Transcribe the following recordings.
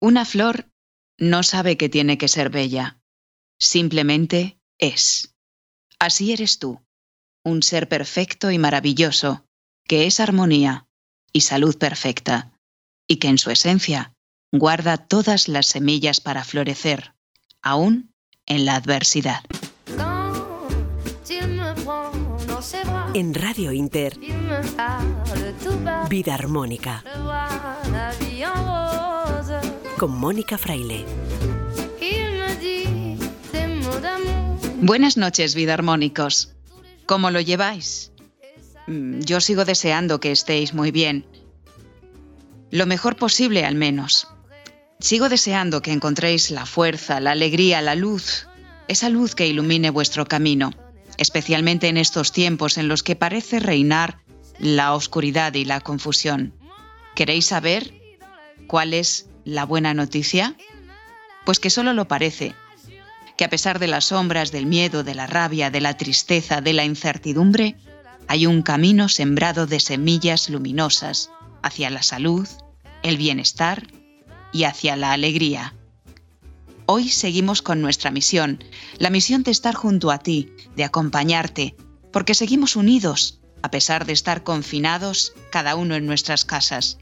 Una flor no sabe que tiene que ser bella, simplemente es. Así eres tú, un ser perfecto y maravilloso, que es armonía y salud perfecta, y que en su esencia guarda todas las semillas para florecer, aún en la adversidad. En Radio Inter, Vida Armónica, con Mónica Fraile. Buenas noches, vida armónicos. ¿Cómo lo lleváis? Mm, yo sigo deseando que estéis muy bien. Lo mejor posible, al menos. Sigo deseando que encontréis la fuerza, la alegría, la luz, esa luz que ilumine vuestro camino, especialmente en estos tiempos en los que parece reinar la oscuridad y la confusión. ¿Queréis saber cuál es la buena noticia? Pues que solo lo parece, que a pesar de las sombras, del miedo, de la rabia, de la tristeza, de la incertidumbre, hay un camino sembrado de semillas luminosas hacia la salud, el bienestar y hacia la alegría. Hoy seguimos con nuestra misión, la misión de estar junto a ti, de acompañarte, porque seguimos unidos, a pesar de estar confinados cada uno en nuestras casas,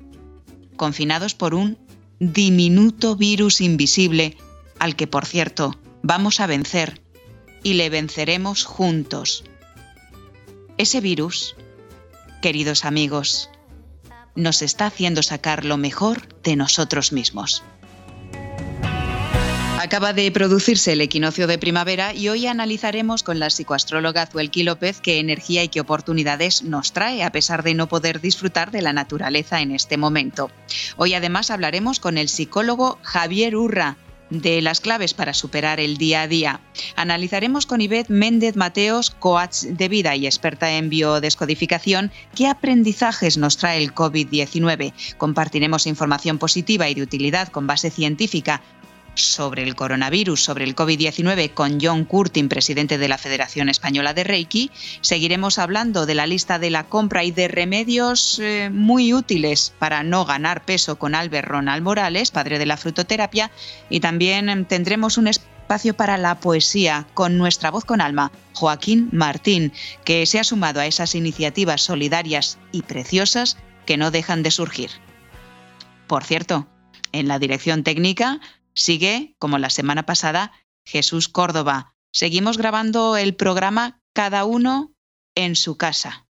confinados por un diminuto virus invisible al que, por cierto, vamos a vencer y le venceremos juntos. Ese virus, queridos amigos, nos está haciendo sacar lo mejor de nosotros mismos. Acaba de producirse el equinoccio de primavera y hoy analizaremos con la psicoastróloga Zuelki López qué energía y qué oportunidades nos trae a pesar de no poder disfrutar de la naturaleza en este momento. Hoy además hablaremos con el psicólogo Javier Urra, de las claves para superar el día a día. Analizaremos con Ivette Méndez Mateos, coach de vida y experta en biodescodificación, qué aprendizajes nos trae el COVID-19. Compartiremos información positiva y de utilidad con base científica sobre el coronavirus, sobre el COVID-19 con John Curtin, presidente de la Federación Española de Reiki. Seguiremos hablando de la lista de la compra y de remedios eh, muy útiles para no ganar peso con Albert Ronald Morales, padre de la frutoterapia, y también em, tendremos un espacio para la poesía con nuestra voz con alma, Joaquín Martín, que se ha sumado a esas iniciativas solidarias y preciosas que no dejan de surgir. Por cierto, en la dirección técnica, Sigue, como la semana pasada, Jesús Córdoba. Seguimos grabando el programa cada uno en su casa.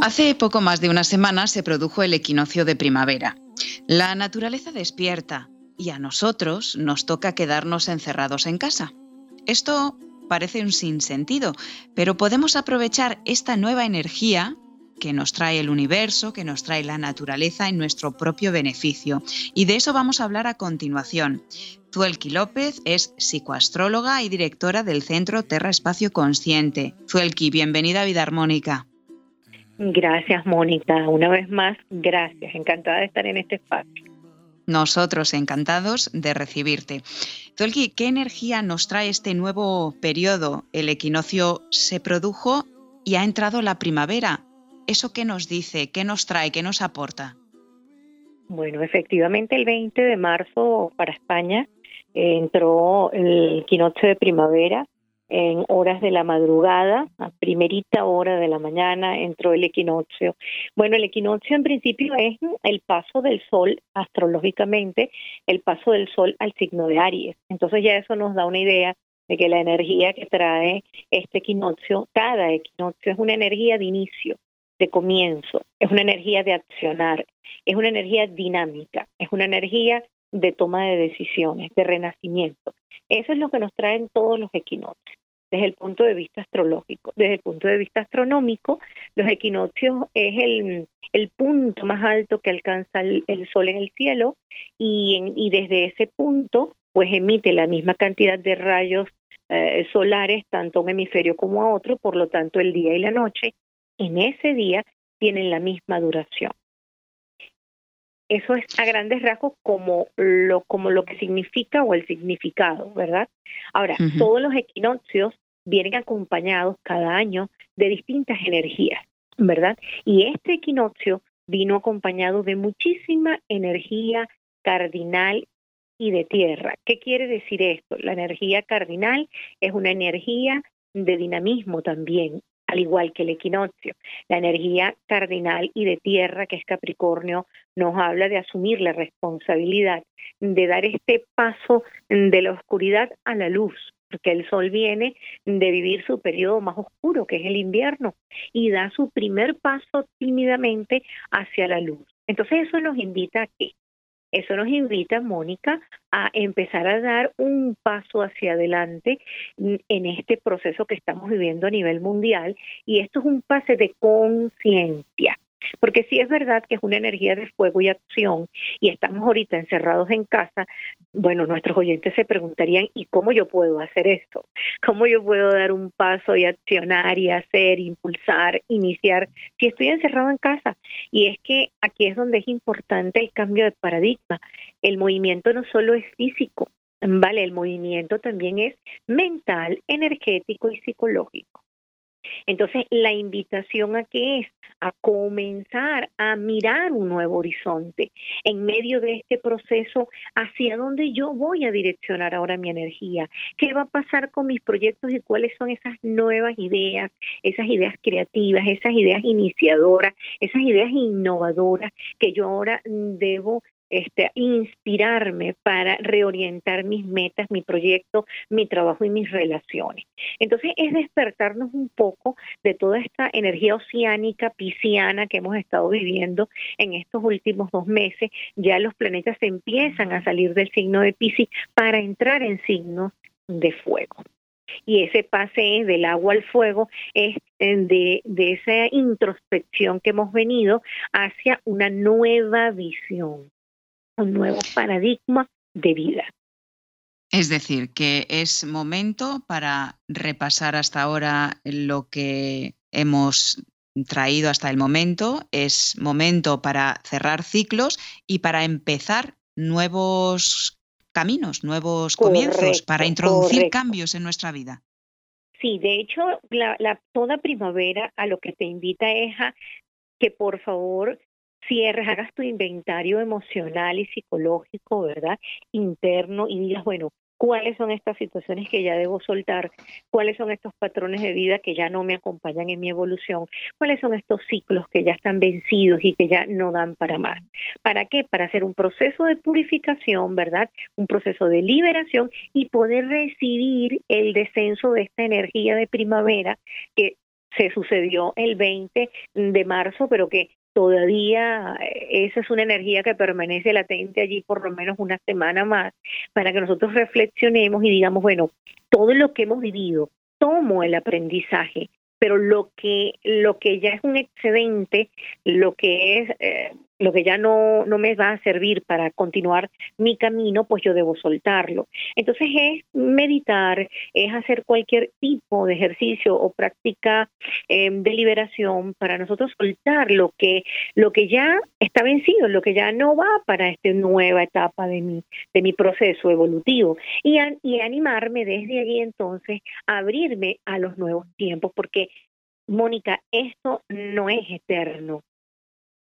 Hace poco más de una semana se produjo el equinoccio de primavera. La naturaleza despierta y a nosotros nos toca quedarnos encerrados en casa. Esto parece un sinsentido, pero podemos aprovechar esta nueva energía que nos trae el universo, que nos trae la naturaleza en nuestro propio beneficio. Y de eso vamos a hablar a continuación. Zuelki López es psicoastróloga y directora del Centro Terra Espacio Consciente. Zuelki, bienvenida a Vida Armónica. Gracias, Mónica. Una vez más, gracias. Encantada de estar en este espacio. Nosotros encantados de recibirte. Zuelki, ¿qué energía nos trae este nuevo periodo? El equinoccio se produjo y ha entrado la primavera. ¿Eso qué nos dice? ¿Qué nos trae? ¿Qué nos aporta? Bueno, efectivamente el 20 de marzo para España entró el equinoccio de primavera en horas de la madrugada, a primerita hora de la mañana entró el equinoccio. Bueno, el equinoccio en principio es el paso del sol, astrológicamente, el paso del sol al signo de Aries. Entonces ya eso nos da una idea de que la energía que trae este equinoccio, cada equinoccio es una energía de inicio, de comienzo, es una energía de accionar, es una energía dinámica, es una energía de toma de decisiones, de renacimiento. Eso es lo que nos traen todos los equinoccios desde el punto de vista astrológico. Desde el punto de vista astronómico, los equinoccios es el, el punto más alto que alcanza el, Sol en el cielo y, y, desde ese punto pues emite la misma cantidad de rayos eh, solares tanto a un hemisferio como a otro, por lo tanto el día y la noche en ese día tienen la misma duración. Eso es a grandes rasgos como lo, como lo que significa o el significado, ¿verdad? Ahora, todos los equinoccios vienen acompañados cada año de distintas energías, ¿verdad? Y este equinoccio vino acompañado de muchísima energía cardinal y de tierra. ¿Qué quiere decir esto? La energía cardinal es una energía de dinamismo también, al igual que el equinoccio. La energía cardinal y de tierra, que es Capricornio, nos habla de asumir la responsabilidad, de dar este paso de la oscuridad a la luz, porque el sol viene de vivir su periodo más oscuro, que es el invierno, y da su primer paso tímidamente hacia la luz. Entonces eso nos invita a qué? Eso nos invita, Mónica, a empezar a dar un paso hacia adelante en este proceso que estamos viviendo a nivel mundial y esto es un pase de conciencia. Porque sí es verdad que es una energía de fuego y acción y estamos ahorita encerrados en casa, bueno, nuestros oyentes se preguntarían, ¿y cómo yo puedo hacer esto? ¿Cómo yo puedo dar un paso y accionar y hacer, impulsar, iniciar si estoy encerrado en casa? Y es que aquí es donde es importante el cambio de paradigma. El movimiento no solo es físico, Vale, el movimiento también es mental, energético y psicológico. Entonces, la invitación a qué es a comenzar a mirar un nuevo horizonte en medio de este proceso hacia dónde yo voy a direccionar ahora mi energía, qué va a pasar con mis proyectos y cuáles son esas nuevas ideas, esas ideas creativas, esas ideas iniciadoras, esas ideas innovadoras que yo ahora debo este, inspirarme para reorientar mis metas, mi proyecto, mi trabajo y mis relaciones. Entonces es despertarnos un poco de toda esta energía oceánica, pisciana que hemos estado viviendo en estos últimos dos meses. Ya los planetas empiezan a salir del signo de Piscis para entrar en signos de fuego y ese pase del agua al fuego es eh, de, de, esa introspección que hemos venido hacia una nueva visión un nuevo paradigma de vida. Es decir, que es momento para repasar hasta ahora lo que hemos traído hasta el momento, es momento para cerrar ciclos y para empezar nuevos caminos, nuevos comienzos, para introducir cambios en nuestra vida. Sí, de hecho, la, toda primavera a lo que te invita es a que por favor cierres, hagas tu inventario emocional y psicológico, ¿verdad? Interno y digas, bueno, cuáles son estas situaciones que ya debo soltar, cuáles son estos patrones de vida que ya no me acompañan en mi evolución, cuáles son estos ciclos que ya están vencidos y que ya no dan para más. ¿Para qué? Para hacer un proceso de purificación, ¿verdad? Un proceso de liberación y poder recibir el descenso de esta energía de primavera que se sucedió el 20 de marzo, pero que todavía esa es una energía que permanece latente allí por lo menos una semana más, para que nosotros reflexionemos y digamos, bueno, todo lo que hemos vivido, tomo el aprendizaje, pero lo que lo que ya es un excedente, lo que es eh, lo que ya no, no me va a servir para continuar mi camino, pues yo debo soltarlo. Entonces es meditar, es hacer cualquier tipo de ejercicio o práctica eh, de liberación para nosotros soltar lo que, lo que ya está vencido, lo que ya no va para esta nueva etapa de mi, de mi proceso evolutivo y, y animarme desde allí entonces a abrirme a los nuevos tiempos, porque Mónica, esto no es eterno.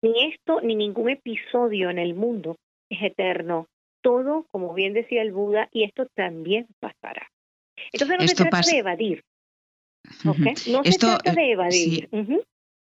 Ni esto ni ningún episodio en el mundo es eterno. Todo, como bien decía el Buda, y esto también pasará. Entonces no se trata de evadir. No se trata de evadir.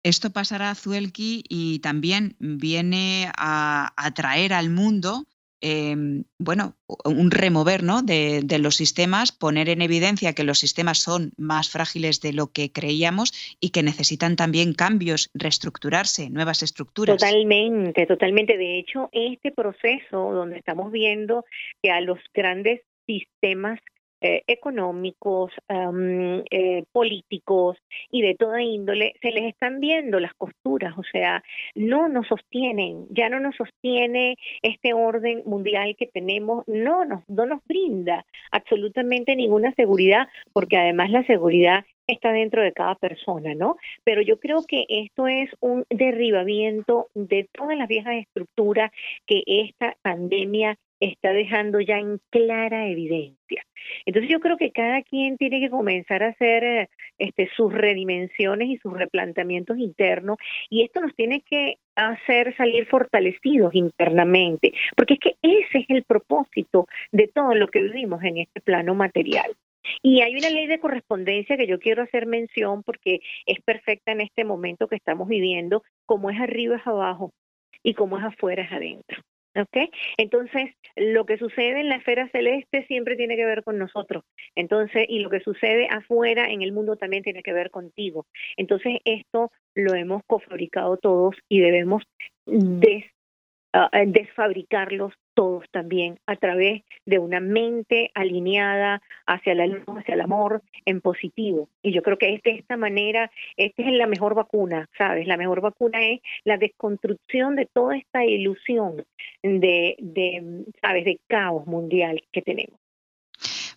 Esto pasará, Zuelki, y también viene a atraer al mundo Em, bueno, un remover ¿no? de, los sistemas, poner en evidencia que los sistemas son más frágiles de lo que creíamos y que necesitan también cambios, reestructurarse, nuevas estructuras. Totalmente, totalmente. De hecho, este proceso donde estamos viendo que a los grandes sistemas eh, económicos, eh, políticos y de toda índole, se les están viendo las costuras, o sea, no nos sostienen, ya no nos sostiene este orden mundial que tenemos, no nos, no nos brinda absolutamente ninguna seguridad, porque además la seguridad está dentro de cada persona, ¿no? Pero yo creo que esto es un derribamiento de todas las viejas estructuras que esta pandemia está dejando ya en clara evidencia. Entonces yo creo que cada quien tiene que comenzar a hacer eh, este, sus redimensiones y sus replanteamientos internos y esto nos tiene que hacer salir fortalecidos internamente, porque es que ese es el propósito de todo lo que vivimos en este plano material. Y hay una ley de correspondencia que yo quiero hacer mención porque es perfecta en este momento que estamos viviendo, como es arriba es abajo y como es afuera es adentro. ¿Ok? Entonces, lo que sucede en la esfera celeste siempre tiene que ver con nosotros. Entonces, y lo que sucede afuera en el mundo también tiene que ver contigo. Entonces, esto lo hemos cofabricado todos y debemos des, uh, desfabricarlos todos también a través de una mente alineada hacia la luz, hacia el amor en positivo. Y yo creo que es de esta manera, esta es la mejor vacuna, ¿sabes? La mejor vacuna es la desconstrucción de toda esta ilusión de, de ¿sabes?, de caos mundial que tenemos.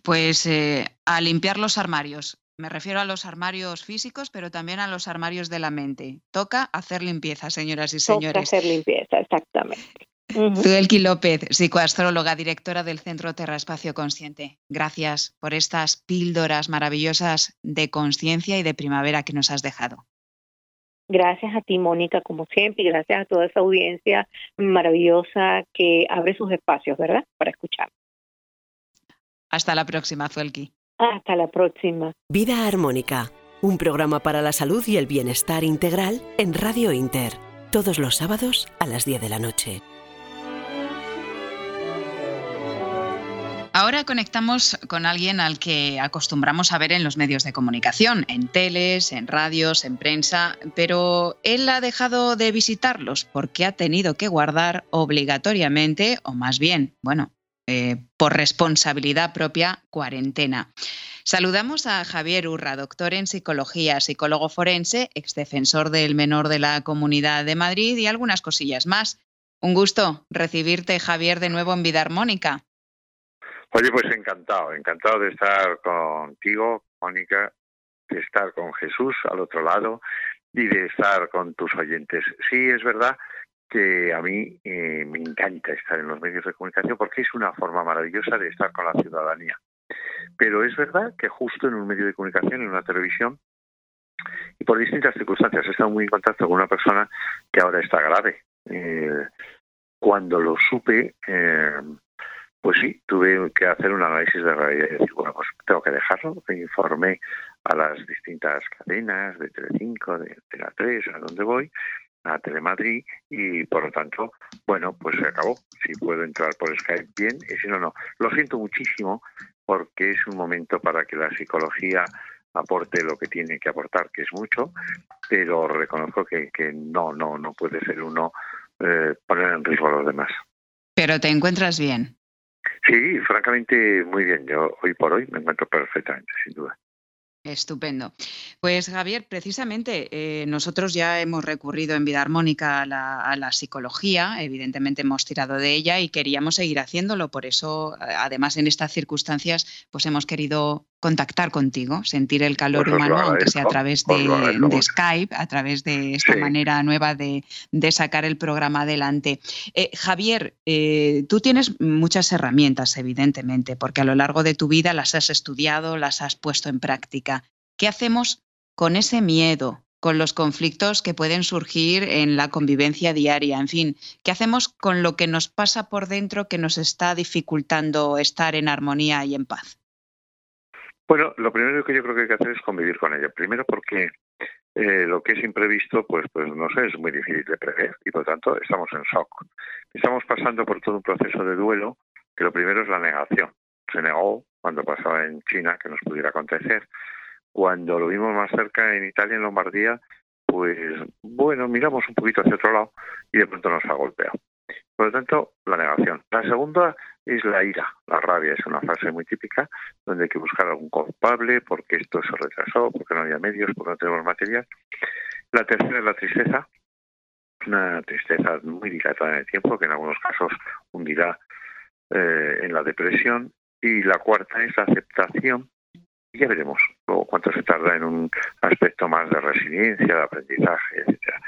Pues eh, a limpiar los armarios. Me refiero a los armarios físicos, pero también a los armarios de la mente. Toca hacer limpieza, señoras y señores. Toca hacer limpieza, exactamente. Zuelki López, psicoastróloga, directora del Centro Terra Espacio Consciente. Gracias por estas píldoras maravillosas de conciencia y de primavera que nos has dejado. Gracias a ti, Mónica, como siempre, y gracias a toda esa audiencia maravillosa que abre sus espacios, ¿verdad? Para escuchar. Hasta la próxima, Zuelki. Hasta la próxima. Vida Armónica, un programa para la salud y el bienestar integral en Radio Inter, todos los sábados a las 10 de la noche. Ahora conectamos con alguien al que acostumbramos a ver en los medios de comunicación, en teles, en radios, en prensa, pero él ha dejado de visitarlos porque ha tenido que guardar obligatoriamente, o más bien, bueno, eh, por responsabilidad propia, cuarentena. Saludamos a Javier Urra, doctor en psicología, psicólogo forense, exdefensor del menor de la Comunidad de Madrid y algunas cosillas más. Un gusto recibirte, Javier, de nuevo en Vida Armónica. Oye, pues encantado, encantado de estar contigo, Mónica, de estar con Jesús al otro lado y de estar con tus oyentes. Sí, es verdad que a mí eh, me encanta estar en los medios de comunicación porque es una forma maravillosa de estar con la ciudadanía. Pero es verdad que justo en un medio de comunicación, en una televisión, y por distintas circunstancias, he estado muy en contacto con una persona que ahora está grave. Eh, cuando lo supe, eh, pues sí, tuve que hacer un análisis de realidad y decir, bueno, pues tengo que dejarlo. Me informé a las distintas cadenas de Telecinco, de Tele 3, a donde voy, a Telemadrid, y por lo tanto, bueno, pues se acabó. Si puedo entrar por Skype, bien, y si no, no. Lo siento muchísimo porque es un momento para que la psicología aporte lo que tiene que aportar, que es mucho, pero reconozco que, que no, no, no puede ser uno eh, poner en riesgo a los demás. Pero te encuentras bien. Sí, francamente muy bien. Yo hoy por hoy me encuentro perfectamente, sin duda. Estupendo. Pues Javier, precisamente eh, nosotros ya hemos recurrido en vida armónica a la, psicología, evidentemente hemos tirado de ella y queríamos seguir haciéndolo. Por eso, además en estas circunstancias, pues hemos querido contactar contigo, sentir el calor Pues humano, aunque sea a través os de. Skype, a través de esta Sí. manera nueva de, de sacar el programa adelante. Eh, Javier, eh, tú tienes muchas herramientas, evidentemente, porque a lo largo de tu vida las has estudiado, las has puesto en práctica. ¿Qué hacemos con ese miedo, con los conflictos que pueden surgir en la convivencia diaria? En fin, ¿qué hacemos con lo que nos pasa por dentro que nos está dificultando estar en armonía y en paz? Bueno, lo primero que yo creo que hay que hacer es convivir con ella. Primero porque eh, lo que es imprevisto, pues, pues no sé, es muy difícil de prever y por tanto estamos en shock. Estamos pasando por todo un proceso de duelo que lo primero es la negación. Se negó cuando pasaba en China que nos pudiera acontecer. Cuando lo vimos más cerca en Italia, en Lombardía, pues bueno, miramos un poquito hacia otro lado y de pronto nos ha golpeado. Por lo tanto, la negación. La segunda es la ira, la rabia. Es una frase muy típica donde hay que buscar algún culpable porque esto se retrasó, porque no había medios, porque no tenemos material. La tercera es la tristeza, una tristeza muy dilatada en el tiempo que en algunos casos hundirá eh, en la depresión. Y la cuarta es la aceptación. Y ya veremos luego cuánto se tarda en un aspecto más de resiliencia, de aprendizaje, etcétera.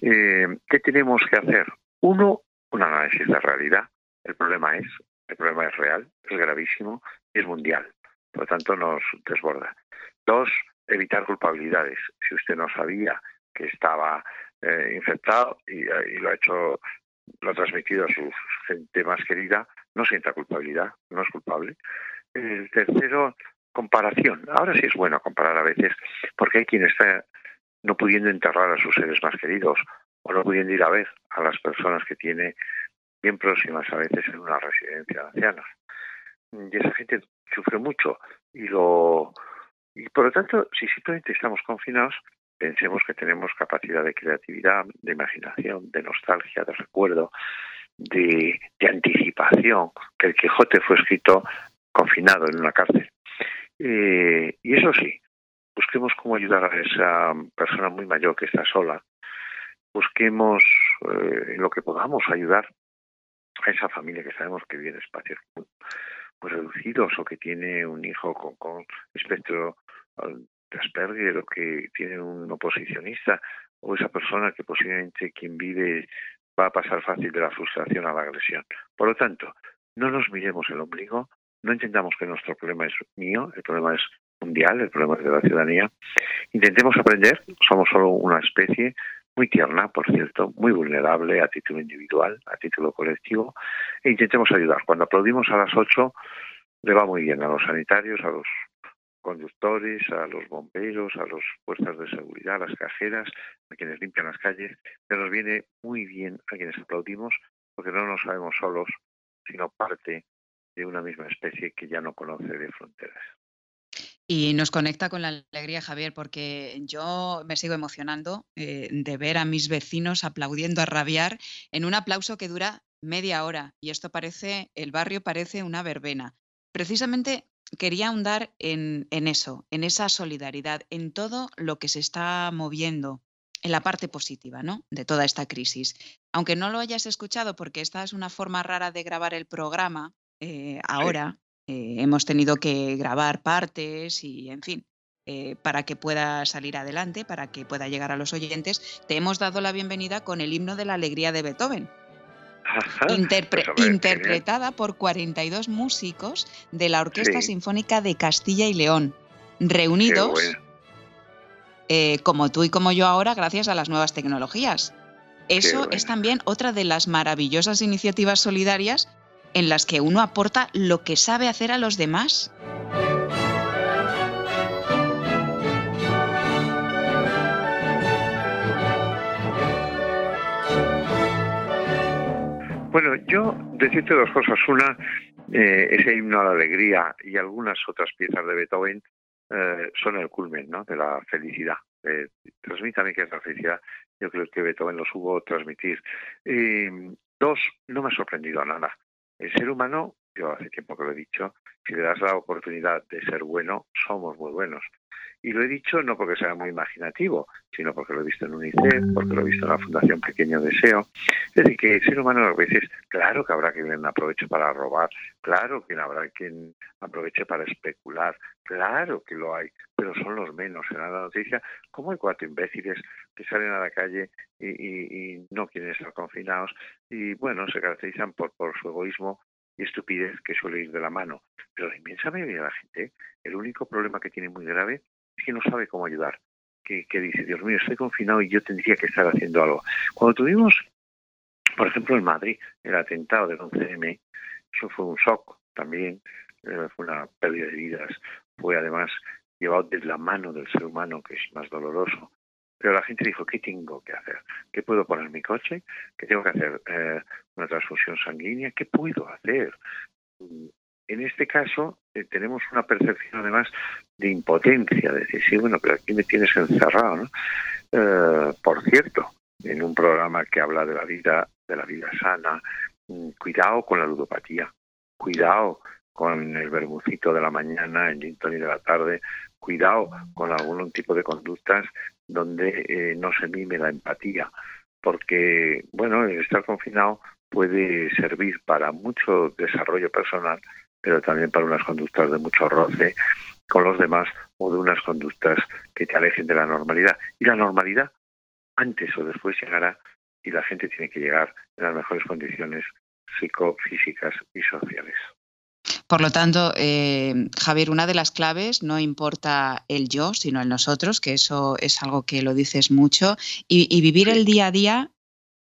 Eh, ¿Qué tenemos que hacer? Uno, un análisis de realidad. El problema es, el problema es real, es gravísimo, es mundial. Por lo tanto, nos desborda. Dos, evitar culpabilidades. Si usted no sabía que estaba eh, infectado y, lo ha hecho, lo ha transmitido a su gente más querida, no sienta culpabilidad, no es culpable. El tercero, comparación. Ahora sí es bueno comparar a veces, porque hay quien está no pudiendo enterrar a sus seres más queridos o no pudiendo ir a ver a las personas que tiene bien próximas a veces en una residencia de ancianos. Y esa gente sufre mucho y lo y por lo tanto, si simplemente estamos confinados, pensemos que tenemos capacidad de creatividad, de imaginación, de nostalgia, de recuerdo, de, anticipación, que el Quijote fue escrito confinado en una cárcel. Eh, y eso sí, busquemos cómo ayudar a esa persona muy mayor que está sola, busquemos eh, en lo que podamos ayudar a esa familia que sabemos que vive en espacios muy, reducidos o que tiene un hijo con, con espectro de Asperger o que tiene un oposicionista o esa persona que posiblemente quien vive va a pasar fácil de la frustración a la agresión. Por lo tanto, no nos miremos el ombligo, no entendamos que nuestro problema es mío, el problema es mundial, el problema es de la ciudadanía. Intentemos aprender, somos solo una especie muy tierna, por cierto, muy vulnerable a título individual, a título colectivo, e intentemos ayudar. Cuando aplaudimos a las ocho, le va muy bien a los sanitarios, a los conductores, a los bomberos, a las fuerzas de seguridad, a las cajeras, a quienes limpian las calles, que nos viene muy bien a quienes aplaudimos porque no nos sabemos solos, sino parte de una misma especie que ya no conoce de fronteras. Y nos conecta con la alegría, Javier, porque yo me sigo emocionando eh, de ver a mis vecinos aplaudiendo a rabiar en un aplauso que dura media hora. Y esto parece, el barrio parece una verbena. Precisamente quería ahondar en, eso, en esa solidaridad, en todo lo que se está moviendo, en la parte positiva ¿no? de toda esta crisis. Aunque no lo hayas escuchado, porque esta es una forma rara de grabar el programa, eh, ahora eh, hemos tenido que grabar partes y, en fin, eh, para que pueda salir adelante, para que pueda llegar a los oyentes, te hemos dado la bienvenida con el himno de la alegría de Beethoven. Pues interpretada por 42 músicos de la Orquesta Sinfónica de Castilla y León, reunidos eh, como tú y como yo ahora gracias a las nuevas tecnologías. Eso es también otra de las maravillosas iniciativas solidarias en las que uno aporta lo que sabe hacer a los demás. Bueno, yo decirte dos cosas. Una, eh, ese himno a la alegría y algunas otras piezas de Beethoven eh, son el culmen ¿no? de la felicidad. Eh, transmítame que es la felicidad. Yo creo que Beethoven lo supo transmitir. dos, no me ha sorprendido nada. El ser humano, yo hace tiempo que lo he dicho, si le das la oportunidad de ser bueno, somos muy buenos. Y lo he dicho no porque sea muy imaginativo, sino porque lo he visto en UNICEF, porque lo he visto en la Fundación Pequeño Deseo. Es decir, que el ser humano a veces, claro que habrá quien aproveche para robar, claro que habrá quien aproveche para especular, claro que lo hay, pero son los menos en la noticia. Como hay cuatro imbéciles que salen a la calle y, no quieren estar confinados y, bueno, se caracterizan por, por su egoísmo y estupidez que suele ir de la mano. Pero la inmensa mayoría de la gente, el único problema que tiene muy grave que no sabe cómo ayudar. Que, dice, Dios mío, estoy confinado y yo tendría que estar haciendo algo. Cuando tuvimos, por ejemplo, en Madrid, el atentado del 11M, eso fue un shock también, eh, fue una pérdida de vidas, fue además llevado de la mano del ser humano, que es más doloroso. Pero la gente dijo, ¿qué tengo que hacer? ¿Qué puedo poner en mi coche? ¿Qué tengo que hacer? Eh, ¿Una transfusión sanguínea? ¿Qué puedo hacer? En este caso eh, tenemos una percepción además de impotencia, de decir, sí, bueno, pero aquí me tienes encerrado, ¿no? Eh, por cierto, en un programa que habla de la vida, de la vida sana, mm, cuidado con la ludopatía, cuidado con el bermucito de la mañana, el gin de la tarde, cuidado con algún tipo de conductas donde eh, no se mime la empatía, porque, bueno, el estar confinado puede servir para mucho desarrollo personal, pero también para unas conductas de mucho roce con los demás o de unas conductas que te alejen de la normalidad. Y la normalidad, antes o después, llegará y la gente tiene que llegar en las mejores condiciones psicofísicas y sociales. Por lo tanto, eh, Javier, una de las claves no importa el yo, sino el nosotros, que eso es algo que lo dices mucho, y, vivir el día a día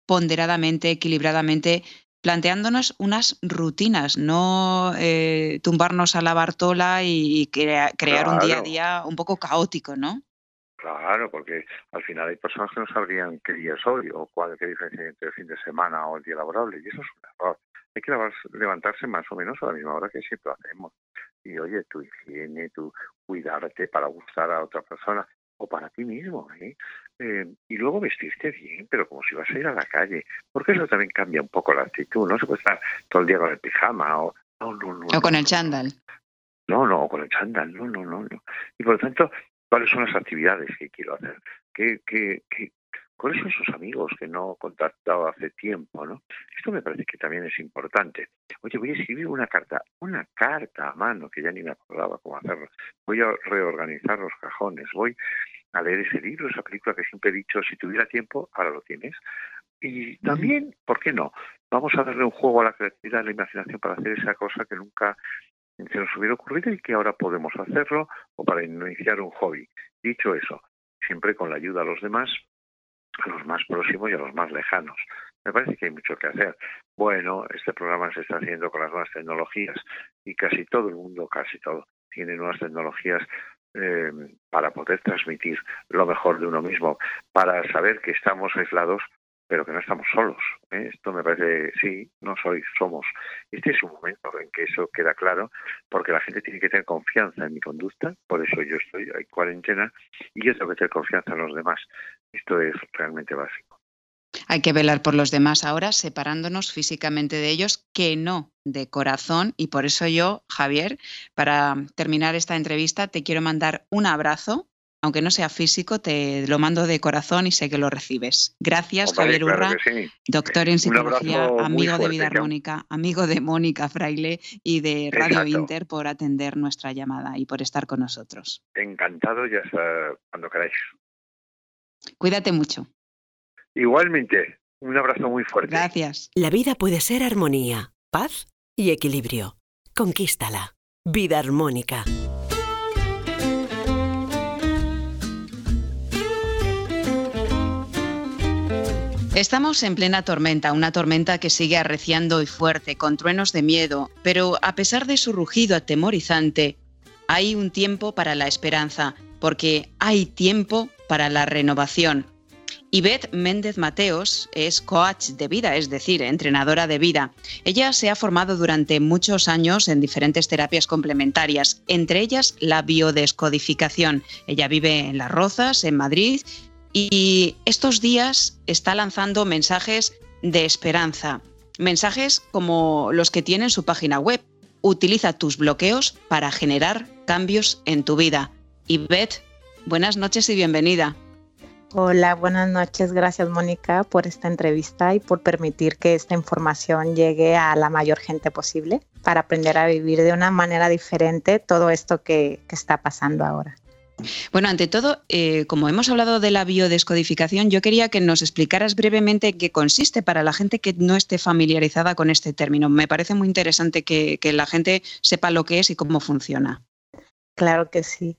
ponderadamente, equilibradamente, planteándonos unas rutinas, no eh, tumbarnos a la bartola y, crear un día a día un poco caótico, ¿no? Claro, porque al final hay personas que no sabrían qué día es hoy o cuál es la diferencia entre el fin de semana o el día laborable, y eso es un error hay que levantarse más o menos a la misma hora que siempre hacemos. Y oye, tu higiene, tu cuidarte para gustar a otra persona o para ti mismo. ¿eh? Eh, y luego vestirte bien, pero como si vas a ir a la calle, porque eso también cambia un poco la actitud. No se puede estar todo el día con el pijama o, o con el chándal. No, no, o con el chándal, no, no, no, no. Y por lo tanto, ¿cuáles son las actividades que quiero hacer? ¿Qué, qué, qué, ¿Cuáles son sus amigos que no he contactado hace tiempo? ¿no? Esto me parece que también es importante. Oye, voy a escribir una carta, una carta a mano, que ya ni me acordaba cómo hacerlo. Voy a reorganizar los cajones, voy a leer ese libro, esa película que siempre he dicho, si tuviera tiempo, ahora lo tienes. Y también, ¿por qué no? Vamos a darle un juego a la creatividad, a la imaginación para hacer esa cosa que nunca se nos hubiera ocurrido y que ahora podemos hacerlo o para iniciar un hobby. Dicho eso, siempre con la ayuda a los demás, a los más próximos y a los más lejanos. Me parece que hay mucho que hacer. Bueno, este programa se está haciendo con las nuevas tecnologías y casi todo el mundo, casi todo, tiene nuevas tecnologías eh, para poder transmitir lo mejor de uno mismo, para saber que estamos aislados pero que no estamos solos. ¿eh? Esto me parece, sí, no soy, somos. Este es un momento en que eso queda claro, porque la gente tiene que tener confianza en mi conducta, por eso yo estoy en cuarentena, y yo tengo que tener confianza en los demás. Esto es realmente básico. Hay que velar por los demás ahora, separándonos físicamente de ellos, que no de corazón. Y por eso yo, Javier, para terminar esta entrevista, te quiero mandar un abrazo aunque no sea físico, te lo mando de corazón y sé que lo recibes. Gracias, Javier Urra, doctor en psicología, amigo de Vida Armónica, amigo de Mónica Fraile y de Radio Inter por atender nuestra llamada y por estar con nosotros. Encantado y hasta cuando queráis. Cuídate mucho. Igualmente, un abrazo muy fuerte. Gracias. La vida puede ser armonía, paz y equilibrio. Conquístala. Vida armónica. Estamos en plena tormenta, una tormenta que sigue arreciando y fuerte, con truenos de miedo, pero a pesar de su rugido atemorizante, hay un tiempo para la esperanza, porque hay tiempo para la renovación. Yvette Méndez Mateos es coach de vida, es decir, entrenadora de vida. Ella se ha formado durante muchos años en diferentes terapias complementarias, entre ellas la biodescodificación. Ella vive en Las Rozas, en Madrid, y estos días está lanzando mensajes de esperanza, mensajes como los que tiene en su página web. Utiliza tus bloqueos para generar cambios en tu vida. Beth, buenas noches y bienvenida. Hola, buenas noches. Gracias Mónica por esta entrevista y por permitir que esta información llegue a la mayor gente posible para aprender a vivir de una manera diferente todo esto que, que está pasando ahora. Bueno, ante todo, eh, como hemos hablado de la biodescodificación, yo quería que nos explicaras brevemente qué consiste para la gente que no esté familiarizada con este término. Me parece muy interesante que, la gente sepa lo que es y cómo funciona. Claro que sí.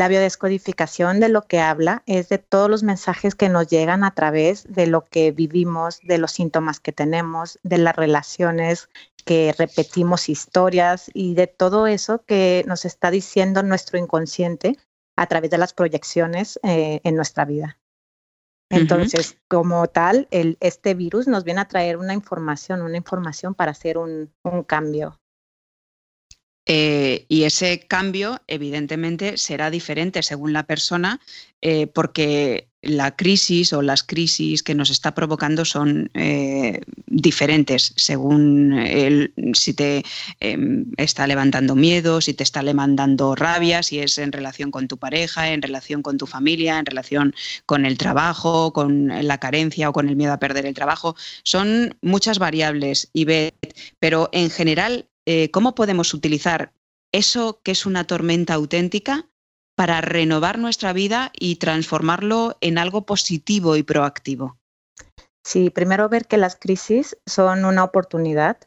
La biodescodificación de lo que habla es de todos los mensajes que nos llegan a través de lo que vivimos, de los síntomas que tenemos, de las relaciones que repetimos historias y de todo eso que nos está diciendo nuestro inconsciente a través de las proyecciones eh, en nuestra vida. Entonces, como tal, el, este virus nos viene a traer una información, una información para hacer un, un cambio. Eh, y ese cambio, evidentemente, será diferente según la persona, eh, porque la crisis o las crisis que nos está provocando son eh, diferentes según si te em, está levantando miedo, si te está levantando rabia, si es en relación con tu pareja, en relación con tu familia, en relación con el trabajo, con la carencia o con el miedo a perder el trabajo. Son muchas variables, pero en general, eh, ¿cómo podemos utilizar eso que es una tormenta auténtica para renovar nuestra vida y transformarlo en algo positivo y proactivo? Sí, primero ver que las crisis son una oportunidad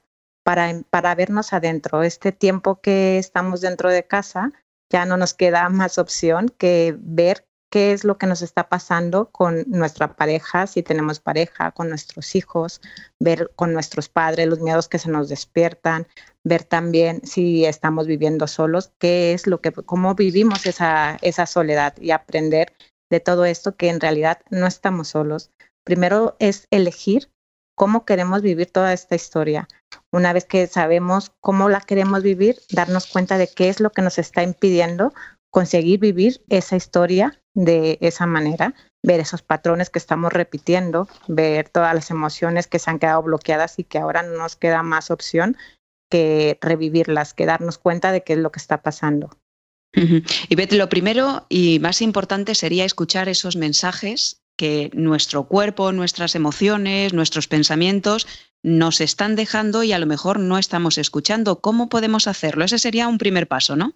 para, para vernos adentro. Este tiempo que estamos dentro de casa, ya no nos queda más opción que ver qué es lo que nos está pasando con nuestra pareja, si tenemos pareja, con nuestros hijos, ver con nuestros padres los miedos que se nos despiertan, ver también si estamos viviendo solos, qué es lo que, cómo vivimos esa, esa soledad y aprender de todo esto que en realidad no estamos solos. Primero es elegir cómo queremos vivir toda esta historia. Una vez que sabemos cómo la queremos vivir, darnos cuenta de qué es lo que nos está impidiendo conseguir vivir esa historia de esa manera, ver esos patrones que estamos repitiendo, ver todas las emociones que se han quedado bloqueadas y que ahora no nos queda más opción que revivirlas, que darnos cuenta de qué es lo que está pasando. Y Beth, lo primero y más importante sería escuchar esos mensajes que nuestro cuerpo, nuestras emociones, nuestros pensamientos nos están dejando y a lo mejor no estamos escuchando. ¿Cómo podemos hacerlo? Ese sería un primer paso, ¿no?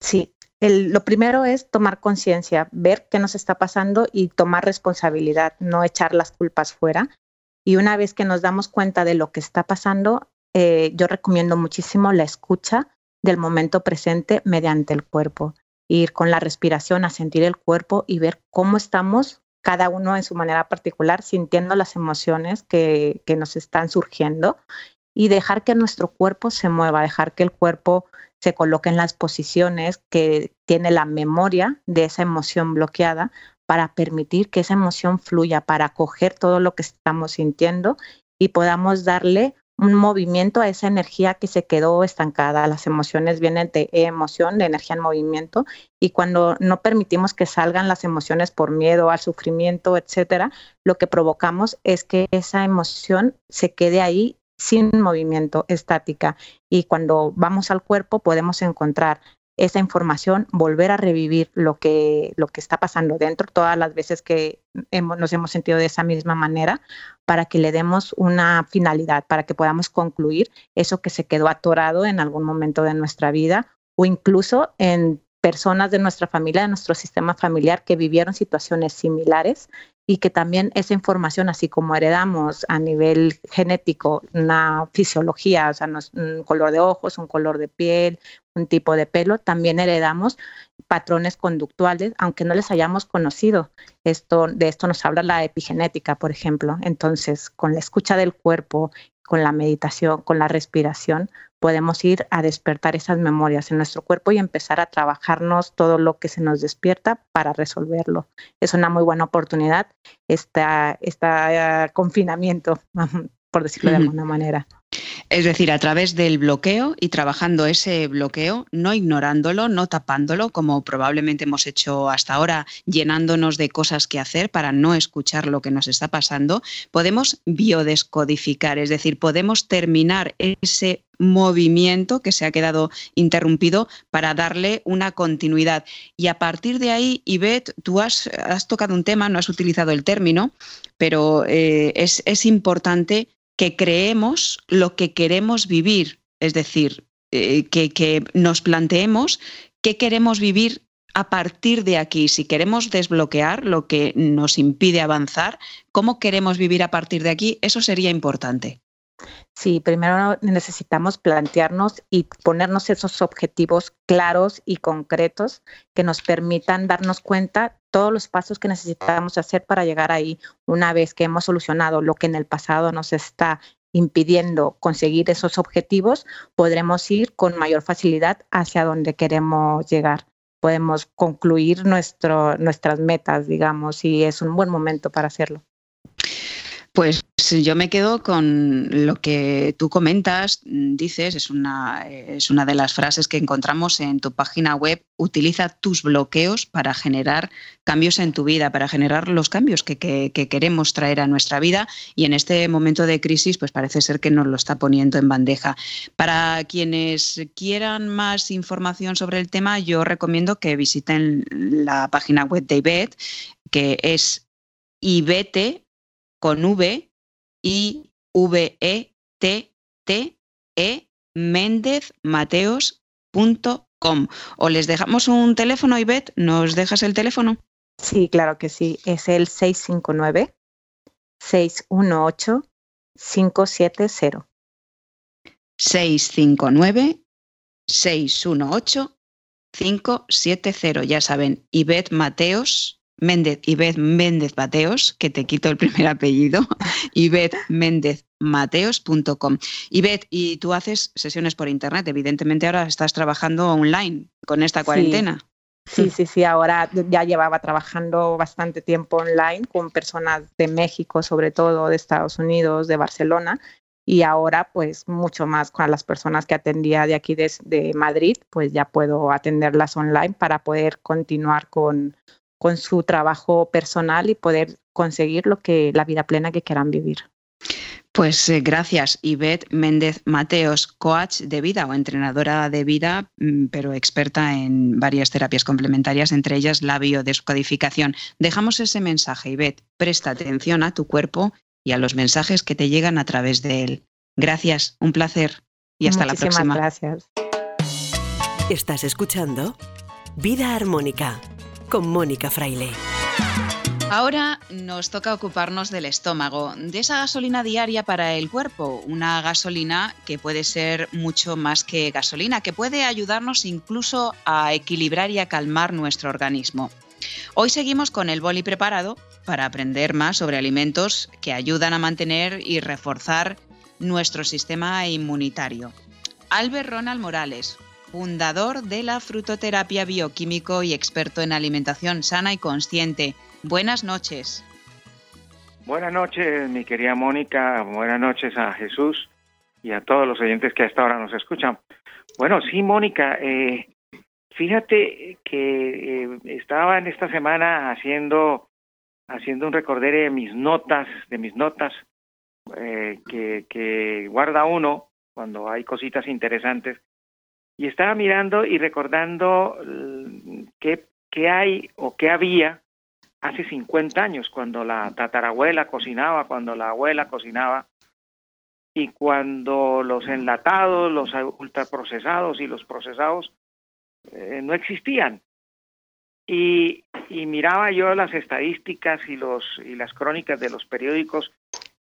Sí, lo primero es tomar conciencia, ver qué nos está pasando y tomar responsabilidad, no echar las culpas fuera. Y una vez que nos damos cuenta de lo que está pasando, eh, yo recomiendo muchísimo la escucha del momento presente mediante el cuerpo. Ir con la respiración a sentir el cuerpo y ver cómo estamos, cada uno en su manera particular, sintiendo las emociones que, que nos están surgiendo y dejar que nuestro cuerpo se mueva, dejar que el cuerpo se coloque en las posiciones que tiene la memoria de esa emoción bloqueada para permitir que esa emoción fluya, para acoger todo lo que estamos sintiendo y podamos darle un movimiento a esa energía que se quedó estancada. Las emociones vienen de emoción, de energía en movimiento, y cuando no permitimos que salgan las emociones por miedo al sufrimiento, etcétera, lo que provocamos es que esa emoción se quede ahí sin movimiento, estática. Y cuando vamos al cuerpo podemos encontrar esa información, volver a revivir lo que, lo que está pasando dentro, todas las veces que nos hemos sentido de esa misma manera, para que le demos una finalidad, para que podamos concluir eso que se quedó atorado en algún momento de nuestra vida o incluso en personas de nuestra familia, de nuestro sistema familiar que vivieron situaciones similares y que también esa información, así como heredamos a nivel genético una fisiología, o sea, un color de ojos, un color de piel, un tipo de pelo, también heredamos patrones conductuales, aunque no les hayamos conocido. Esto, de esto nos habla la epigenética, por ejemplo. Entonces, con la escucha del cuerpo, con la meditación, con la respiración, podemos ir a despertar esas memorias en nuestro cuerpo y empezar a trabajarnos todo lo que se nos despierta para resolverlo. Es una muy buena oportunidad este, este confinamiento, por decirlo de alguna manera. Es decir, a través del bloqueo y trabajando ese bloqueo, no ignorándolo, no tapándolo, como probablemente hemos hecho hasta ahora, llenándonos de cosas que hacer para no escuchar lo que nos está pasando, podemos biodescodificar, es decir, podemos terminar ese movimiento que se ha quedado interrumpido para darle una continuidad. Y a partir de ahí, Ivette, tú has, tocado un tema, no has utilizado el término, pero eh, es importante que creemos lo que queremos vivir, es decir, eh, que, nos planteemos qué queremos vivir a partir de aquí, si queremos desbloquear lo que nos impide avanzar, cómo queremos vivir a partir de aquí, eso sería importante. Sí, primero necesitamos plantearnos y ponernos esos objetivos claros y concretos que nos permitan darnos cuenta todos los pasos que necesitamos hacer para llegar ahí una vez que hemos solucionado lo que en el pasado nos está impidiendo conseguir esos objetivos, podremos ir con mayor facilidad hacia donde queremos llegar. Podemos concluir nuestro, nuestras metas, digamos, y es un buen momento para hacerlo. Pues yo me quedo con lo que tú comentas, dices, es una, es una de las frases que encontramos en tu página web, utiliza tus bloqueos para generar cambios en tu vida, para generar los cambios que, queremos traer a nuestra vida y en este momento de crisis pues parece ser que nos lo está poniendo en bandeja. Para quienes quieran más información sobre el tema, yo recomiendo que visiten la página web de IBET, que es ibete con V I V E T T E Mateos.com. O les dejamos un teléfono, Ivette, ¿nos dejas el teléfono? Sí, claro que sí. Es el 659 618 570. 659 618 570. Ya saben, Ivette Mateos, Méndez, Ivette Méndez Mateos, que te quito el primer apellido, Ivette Méndez Mateos.com. Ivette, y tú haces sesiones por internet, evidentemente ahora estás trabajando online con esta cuarentena. Sí, sí, sí, ahora ya llevaba trabajando bastante tiempo online con personas de México, sobre todo de Estados Unidos, de Barcelona, y ahora pues mucho más con las personas que atendía de aquí de, Madrid, pues ya puedo atenderlas online para poder continuar con, con su trabajo personal y poder conseguir lo que la vida plena que quieran vivir. Pues eh, gracias, Ivette Méndez Mateos, coach de vida o entrenadora de vida, mm, pero experta en varias terapias complementarias, entre ellas la biodescodificación. Dejamos ese mensaje, Ivette. Presta atención a tu cuerpo y a los mensajes que te llegan a través de él. Gracias, un placer y hasta la próxima. Gracias. Estás escuchando Vida Armónica con Mónica Fraile. Ahora nos toca ocuparnos del estómago, de esa gasolina diaria para el cuerpo, una gasolina que puede ser mucho más que gasolina, que puede ayudarnos incluso a equilibrar y a calmar nuestro organismo. Hoy seguimos con el boli preparado para aprender más sobre alimentos que ayudan a mantener y reforzar nuestro sistema inmunitario. Albert Ronald Morales, fundador de la frutoterapia bioquímico y experto en alimentación sana y consciente. Buenas noches. Buenas noches, mi querida Mónica. Buenas noches a Jesús y a todos los oyentes que hasta ahora nos escuchan. Bueno, sí, Mónica, eh, Fíjate que eh, estaba en esta semana haciendo haciendo un recordere de mis notas, de mis notas eh, que, que guarda uno cuando hay cositas interesantes y estaba mirando y recordando mm, qué, qué hay o qué había hace 50 años cuando la tatarabuela cocinaba, cuando la abuela cocinaba y cuando los enlatados, los ultraprocesados y los procesados eh, no existían. Y, y, miraba yo las estadísticas y, los, y las crónicas de los periódicos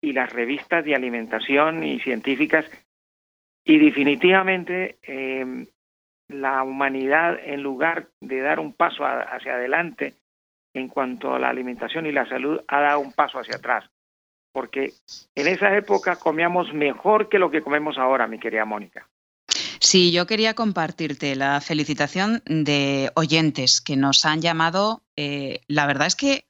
y las revistas de alimentación y científicas y definitivamente eh, la humanidad en lugar de dar un paso hacia adelante en cuanto a la alimentación y la salud ha dado un paso hacia atrás porque en esa época comíamos mejor que lo que comemos ahora, mi querida Mónica. Sí, yo quería compartirte la felicitación de oyentes que nos han llamado, eh, la verdad es que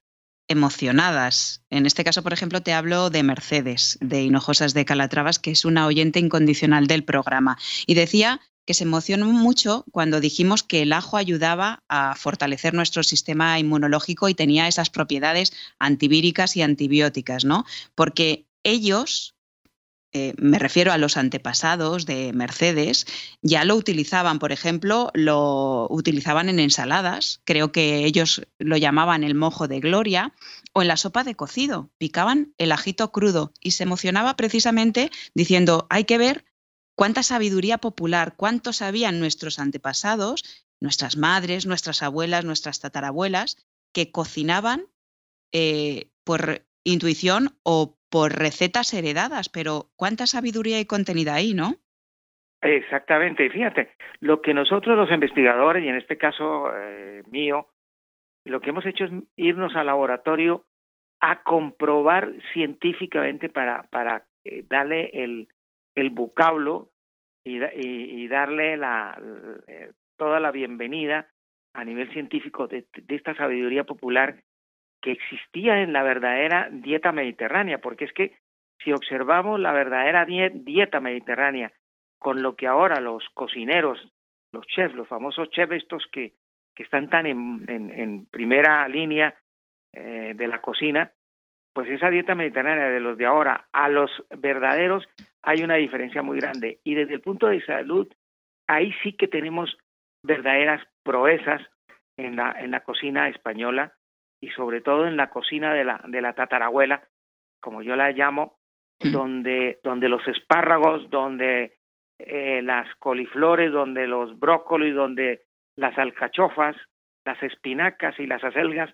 emocionadas. En este caso, por ejemplo, te hablo de Mercedes, de Hinojosas de Calatravas, que es una oyente incondicional del programa. Y decía que se emocionó mucho cuando dijimos que el ajo ayudaba a fortalecer nuestro sistema inmunológico y tenía esas propiedades antivíricas y antibióticas, ¿no? Porque ellos, eh, me refiero a los antepasados de Mercedes, ya lo utilizaban, por ejemplo, lo utilizaban en ensaladas, creo que ellos lo llamaban el mojo de gloria, o en la sopa de cocido, picaban el ajito crudo y se emocionaba precisamente diciendo, hay que ver cuánta sabiduría popular, cuánto sabían nuestros antepasados, nuestras madres, nuestras abuelas, nuestras tatarabuelas, que cocinaban eh, por intuición o por recetas heredadas, pero cuánta sabiduría y contenido ahí, ¿no? Exactamente, fíjate, lo que nosotros los investigadores, y en este caso eh, mío, lo que hemos hecho es irnos al laboratorio a comprobar científicamente para, para eh, darle el, el vocablo y, y, darle la, eh, toda la bienvenida a nivel científico de, de esta sabiduría popular que existía en la verdadera dieta mediterránea, porque es que si observamos la verdadera dieta mediterránea con lo que ahora los cocineros, los chefs, los famosos chefs estos que, que están tan en, primera línea eh, de la cocina, pues esa dieta mediterránea de los de ahora a los verdaderos hay una diferencia muy grande. Y desde el punto de salud, ahí sí que tenemos verdaderas proezas en la, en la cocina española y sobre todo en la cocina de la, de la tatarabuela, como yo la llamo, mm. donde, donde los espárragos, donde eh, las coliflores, donde los brócolis, donde las alcachofas, las espinacas y las acelgas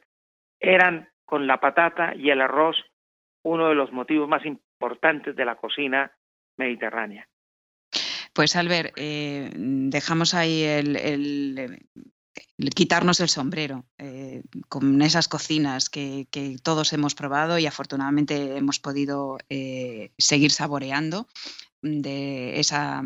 eran con la patata y el arroz uno de los motivos más importantes de la cocina mediterránea. Pues Albert, eh, dejamos ahí el, quitarnos el sombrero eh, con esas cocinas que, todos hemos probado y afortunadamente hemos podido eh, seguir saboreando de esa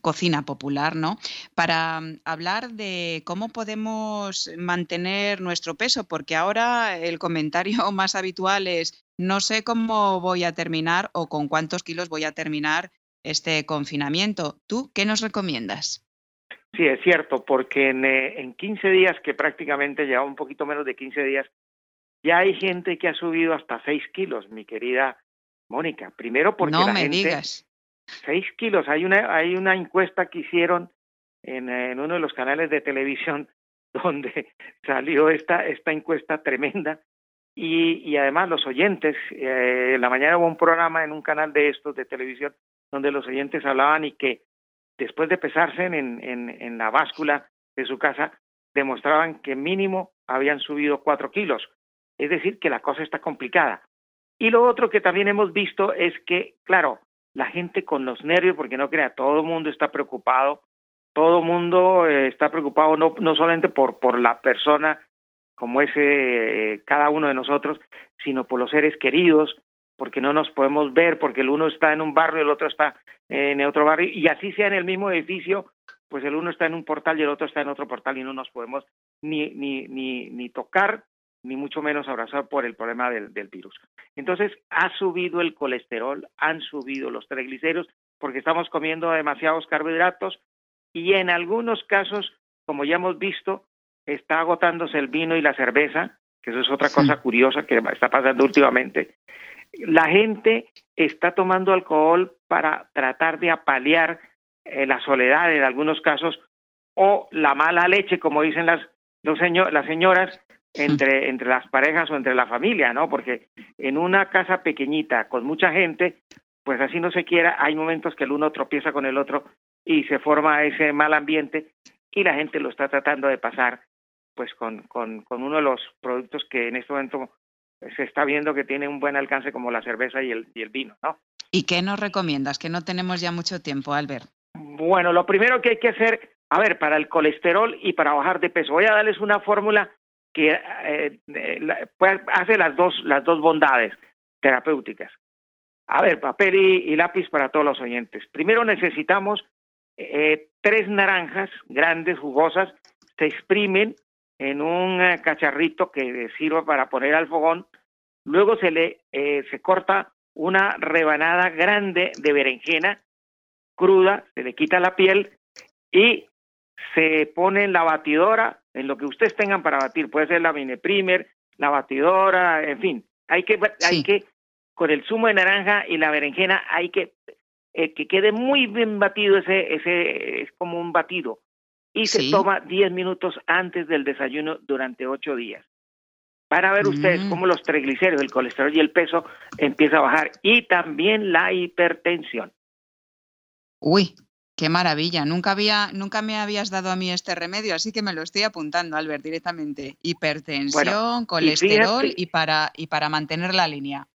cocina popular, ¿no? Para hablar de cómo podemos mantener nuestro peso, porque ahora el comentario más habitual es no sé cómo voy a terminar o con cuántos kilos voy a terminar este confinamiento. ¿Tú qué nos recomiendas? Sí, es cierto, porque en, eh, en 15 días, que prácticamente lleva un poquito menos de 15 días, ya hay gente que ha subido hasta 6 kilos, mi querida Mónica. Primero porque no la me gente, digas. 6 kilos. Hay una, hay una encuesta que hicieron en, en, uno de los canales de televisión donde salió esta, esta encuesta tremenda y, y además los oyentes, eh, en la mañana hubo un programa en un canal de estos de televisión donde los oyentes hablaban y que después de pesarse en, la báscula de su casa, demostraban que mínimo habían subido cuatro kilos. Es decir, que la cosa está complicada. Y lo otro que también hemos visto es que, claro, la gente con los nervios, porque no crea, todo el mundo está preocupado, todo el mundo eh, está preocupado no, no solamente por, la persona como ese eh, cada uno de nosotros, sino por los seres queridos, porque no nos podemos ver, porque el uno está en un barrio, el otro está en otro barrio, y así sea en el mismo edificio, pues el uno está en un portal y el otro está en otro portal y no nos podemos ni, ni, ni, ni tocar, ni mucho menos abrazar por el problema del, del virus. Entonces, ha subido el colesterol, han subido los triglicéridos, porque estamos comiendo demasiados carbohidratos y en algunos casos, como ya hemos visto, está agotándose el vino y la cerveza, que eso es otra cosa curiosa que está pasando últimamente. La gente está tomando alcohol para tratar de apalear eh, la soledad en algunos casos o la mala leche, como dicen las, los las señoras, entre, entre las parejas o entre la familia, ¿no? Porque en una casa pequeñita con mucha gente, pues así no se quiera, hay momentos que el uno tropieza con el otro y se forma ese mal ambiente y la gente lo está tratando de pasar pues con, con, con uno de los productos que en este momento se está viendo que tiene un buen alcance como la cerveza y el, y el vino, ¿no? ¿Y qué nos recomiendas? Que no tenemos ya mucho tiempo, Albert. Bueno, lo primero que hay que hacer, a ver, para el colesterol y para bajar de peso, voy a darles una fórmula que eh, pues, hace las dos, las dos bondades terapéuticas. A ver, papel y, lápiz para todos los oyentes. Primero necesitamos eh, tres naranjas grandes, jugosas, se exprimen en un eh, cacharrito que sirva para poner al fogón. Luego se le eh, se corta una rebanada grande de berenjena cruda, se le quita la piel y se pone en la batidora, en lo que ustedes tengan para batir, puede ser la mini primer, la batidora, en fin, hay que, hay que, con el zumo de naranja y la berenjena, hay que eh, que quede muy bien batido ese, ese, es como un batido, y se toma 10 minutos antes del desayuno durante 8 días. Para ver ustedes mm. cómo los triglicéridos, el colesterol y el peso empieza a bajar y también la hipertensión. Uy, Qué maravilla. Nunca había, nunca me habías dado a mí este remedio, así que me lo estoy apuntando, Albert, directamente. Hipertensión, colesterol y, para, y para mantener la línea.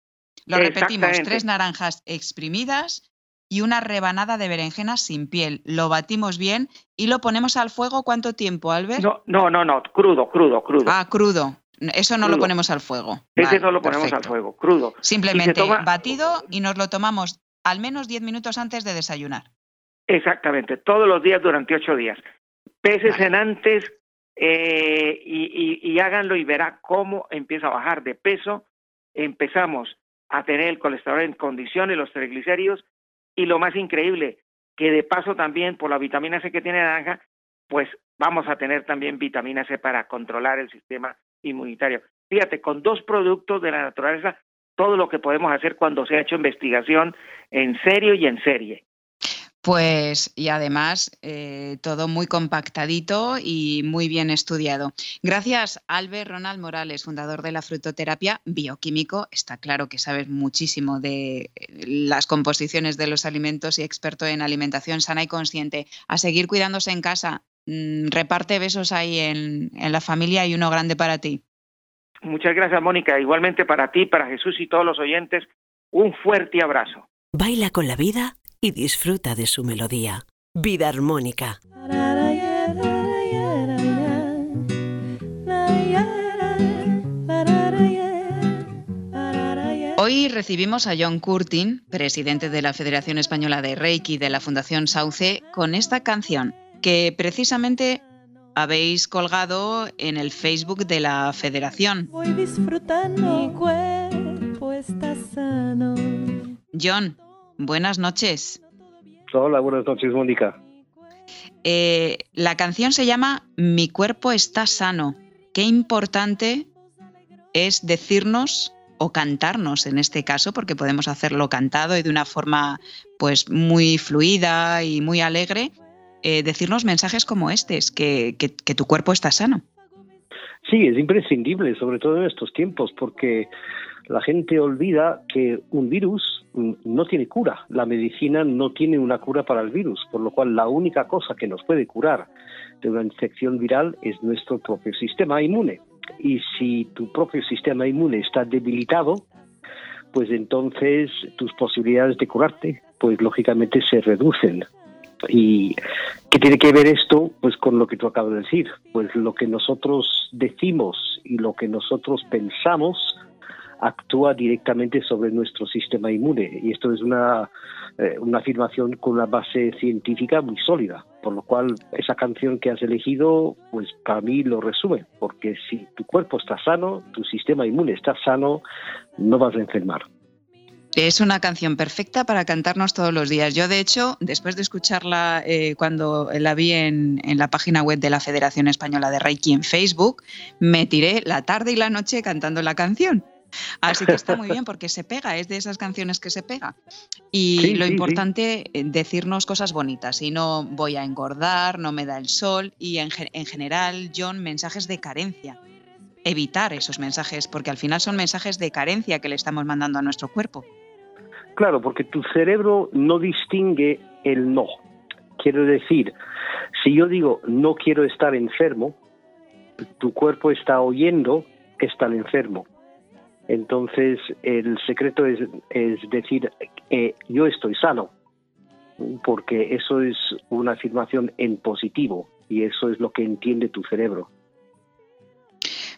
Lo repetimos, tres naranjas exprimidas y una rebanada de berenjena sin piel. Lo batimos bien y lo ponemos al fuego. ¿Cuánto tiempo, Albert? No, no, no, no crudo, crudo, crudo. Ah, crudo. Eso no lo ponemos al fuego. Ese no lo ponemos al fuego, crudo. Simplemente batido y nos lo tomamos al menos 10 minutos antes de desayunar. Exactamente, todos los días durante ocho días. Peces en antes eh, y, háganlo y verá cómo empieza a bajar de peso. Empezamos a tener el colesterol en condiciones, los triglicéridos y lo más increíble, que de paso también por la vitamina C que tiene naranja, pues vamos a tener también vitamina C para controlar el sistema inmunitario. Fíjate, con dos productos de la naturaleza, todo lo que podemos hacer cuando se ha hecho investigación en serio y en serie. Pues y además eh, todo muy compactadito y muy bien estudiado. Gracias, Albert Ronald Morales, fundador de la frutoterapia bioquímico. Está claro que sabes muchísimo de eh, las composiciones de los alimentos y experto en alimentación sana y consciente. A seguir cuidándose en casa. Mm, reparte besos ahí en, en la familia y uno grande para ti. Muchas gracias, Mónica. Igualmente para ti, para Jesús y todos los oyentes, un fuerte abrazo. Baila con la vida y disfruta de su melodía. Vida Armónica. Hoy recibimos a John Curtin, presidente de la Federación Española de Reiki de la Fundación Sauce, con esta canción que precisamente habéis colgado en el Facebook de la Federación. Voy disfrutando, mi cuerpo está sano. John, buenas noches. Hola, buenas noches, Mónica. Eh, la canción se llama Mi cuerpo está sano. Qué importante es decirnos o cantarnos en este caso, porque podemos hacerlo cantado y de una forma pues muy fluida y muy alegre, eh, decirnos mensajes como este, que, que, que tu cuerpo está sano. Sí, es imprescindible, sobre todo en estos tiempos, porque la gente olvida que un virus no tiene cura. La medicina no tiene una cura para el virus, por lo cual la única cosa que nos puede curar de una infección viral es nuestro propio sistema inmune. Y si tu propio sistema inmune está debilitado, pues entonces tus posibilidades de curarte, pues lógicamente se reducen. ¿Y qué tiene que ver esto? Pues con lo que tú acabas de decir. Pues lo que nosotros decimos y lo que nosotros pensamos actúa directamente sobre nuestro sistema inmune. Y esto es una, eh, una afirmación con una base científica muy sólida. Por lo cual, esa canción que has elegido, pues para mí lo resume. Porque si tu cuerpo está sano, tu sistema inmune está sano, no vas a enfermar. Es una canción perfecta para cantarnos todos los días. Yo, de hecho, después de escucharla eh, cuando la vi en, en, la página web de la Federación Española de Reiki en Facebook, me tiré la tarde y la noche cantando la canción. Así que está muy bien porque se pega, es de esas canciones que se pega. Y Sí, lo sí, importante, eh, decirnos cosas bonitas. Y no voy a engordar, no me da el sol. Y en, en general, John, mensajes de carencia. Evitar esos mensajes, porque al final son mensajes de carencia que le estamos mandando a nuestro cuerpo. Claro, porque tu cerebro no distingue el no. Quiero decir, si yo digo no quiero estar enfermo, tu cuerpo está oyendo que está enfermo. Entonces, el secreto es, es decir, eh, yo estoy sano, porque eso es una afirmación en positivo y eso es lo que entiende tu cerebro.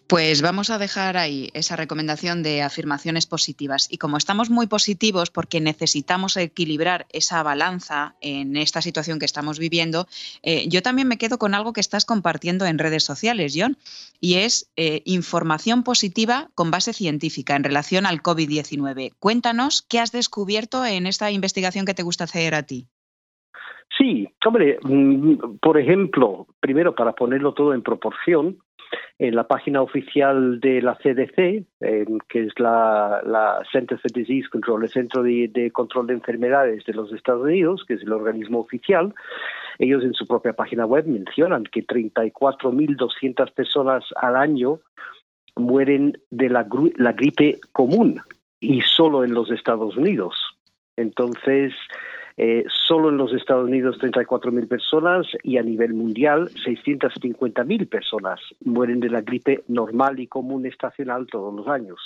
Pues vamos a dejar ahí esa recomendación de afirmaciones positivas. Y como estamos muy positivos porque necesitamos equilibrar esa balanza en esta situación que estamos viviendo, eh, yo también me quedo con algo que estás compartiendo en redes sociales, John, y es eh, información positiva con base científica en relación al COVID-19. Cuéntanos qué has descubierto en esta investigación que te gusta hacer a ti. Sí, hombre, mm, por ejemplo, primero para ponerlo todo en proporción, en la página oficial de la CDC, que es la, la, Center for Disease Control, el Centro de, Control de Enfermedades de los Estados Unidos, que es el organismo oficial, ellos en su propia página web mencionan que 34.200 personas al año mueren de la gripe común y solo en los Estados Unidos. Entonces, eh, solo en los Estados Unidos 34.000 personas y a nivel mundial 650.000 personas mueren de la gripe normal y común estacional todos los años.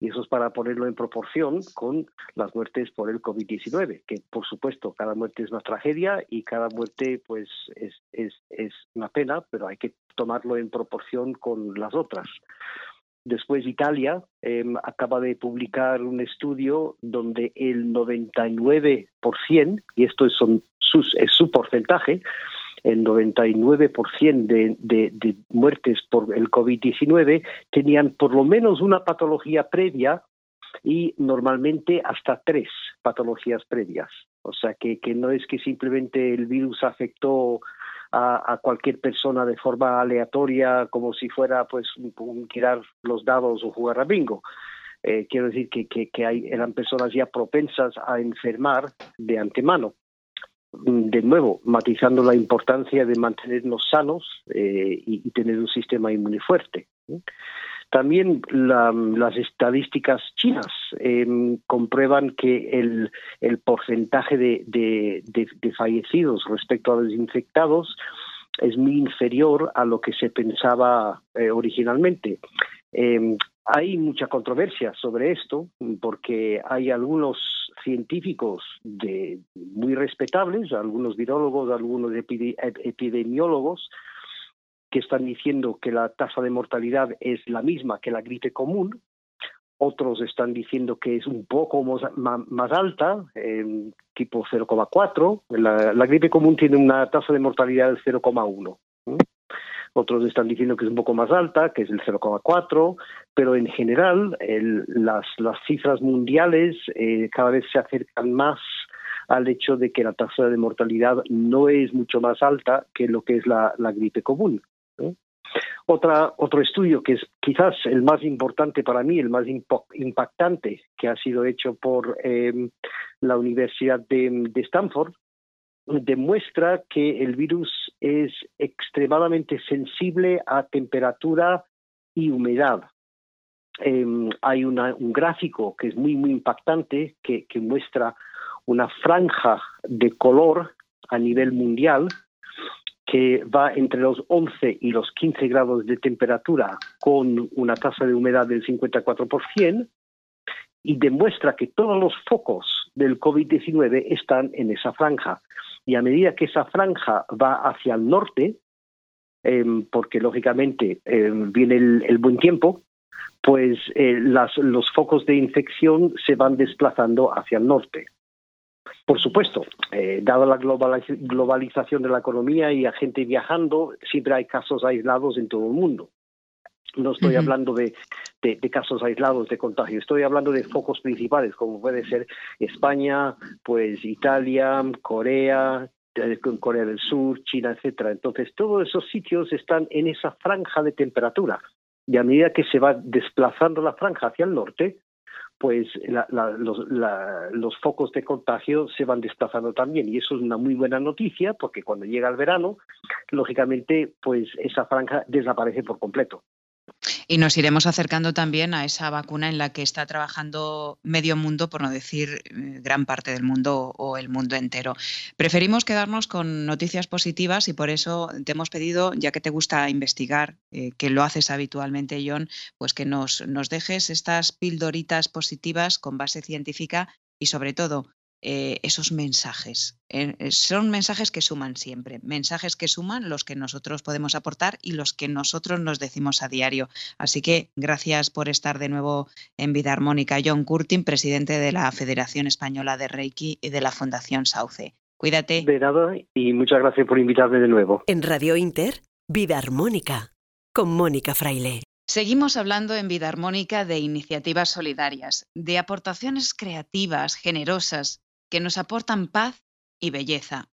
Y eso es para ponerlo en proporción con las muertes por el COVID-19, que por supuesto cada muerte es una tragedia y cada muerte pues es, es, es una pena, pero hay que tomarlo en proporción con las otras. Después Italia eh, acaba de publicar un estudio donde el 99%, y esto es, son es su porcentaje, el 99% de, de, de muertes por el COVID-19 tenían por lo menos una patología previa y normalmente hasta tres patologías previas. O sea que, que no es que simplemente el virus afectó a, cualquier persona de forma aleatoria, como si fuera pues tirar los dados o jugar a bingo. Eh, quiero decir que, hay, eran personas ya propensas a enfermar de antemano. De nuevo, matizando la importancia de mantenernos sanos eh, y, tener un sistema inmune fuerte. También la, las estadísticas chinas eh, comprueban que el, porcentaje de, fallecidos respecto a los infectados es muy inferior a lo que se pensaba eh, originalmente. Eh, hay mucha controversia sobre esto porque hay algunos científicos muy respetables, algunos virólogos, algunos epidemiólogos, que están diciendo que la tasa de mortalidad es la misma que la gripe común. Otros están diciendo que es un poco más, alta, tipo 0,4. La, la gripe común tiene una tasa de mortalidad del 0,1 otros están diciendo que es un poco más alta, que es el 0,4, pero en general las, las cifras mundiales eh, cada vez se acercan más al hecho de que la tasa de mortalidad no es mucho más alta que lo que es la, gripe común. Otra, otro estudio que es quizás el más importante para mí, el más impactante, que ha sido hecho por eh, la Universidad de, de Stanford, demuestra que el virus es extremadamente sensible a temperatura y humedad. Em, hay un gráfico que es muy, muy impactante que, muestra una franja de color a nivel mundial que va entre los 11 y los 15 grados de temperatura con una tasa de humedad del 54% y demuestra que todos los focos del COVID-19 están en esa franja y a medida que esa franja va hacia el norte, em, porque lógicamente em, viene el, buen tiempo, pues eh, los focos de infección se van desplazando hacia el norte. Por supuesto, eh, dada la globalización de la economía y a gente viajando, siempre hay casos aislados en todo el mundo. No estoy hablando de, casos aislados de contagio, estoy hablando de focos principales, como puede ser España, pues Italia, Corea, eh, Corea del Sur, China, etcétera. Entonces, todos esos sitios están en esa franja de temperatura. Y a medida que se va desplazando la franja hacia el norte, pues los, los, focos de contagio se van desplazando también. Y eso es una muy buena noticia, porque cuando llega el verano, lógicamente, pues esa franja desaparece por completo. Y nos iremos acercando también a esa vacuna en la que está trabajando medio mundo, por no decir eh, gran parte del mundo o el mundo entero. Preferimos quedarnos con noticias positivas y por eso te hemos pedido, ya que te gusta investigar, eh, que lo haces habitualmente, John, pues que nos, nos dejes estas pildoritas positivas con base científica y sobre todo eh, esos mensajes. Eh, eh, son mensajes que suman siempre, mensajes que suman los que nosotros podemos aportar y los que nosotros nos decimos a diario. Así que gracias por estar de nuevo en Vida Armónica. John Curtin, presidente de la Federación Española de Reiki y de la Fundación Sauce. Cuídate. De nada y muchas gracias por invitarme de nuevo. En Radio Inter, Vida Armónica, con Mónica Fraile. Seguimos hablando en Vida Armónica de iniciativas solidarias, de aportaciones creativas, generosas, que nos aportan paz y belleza.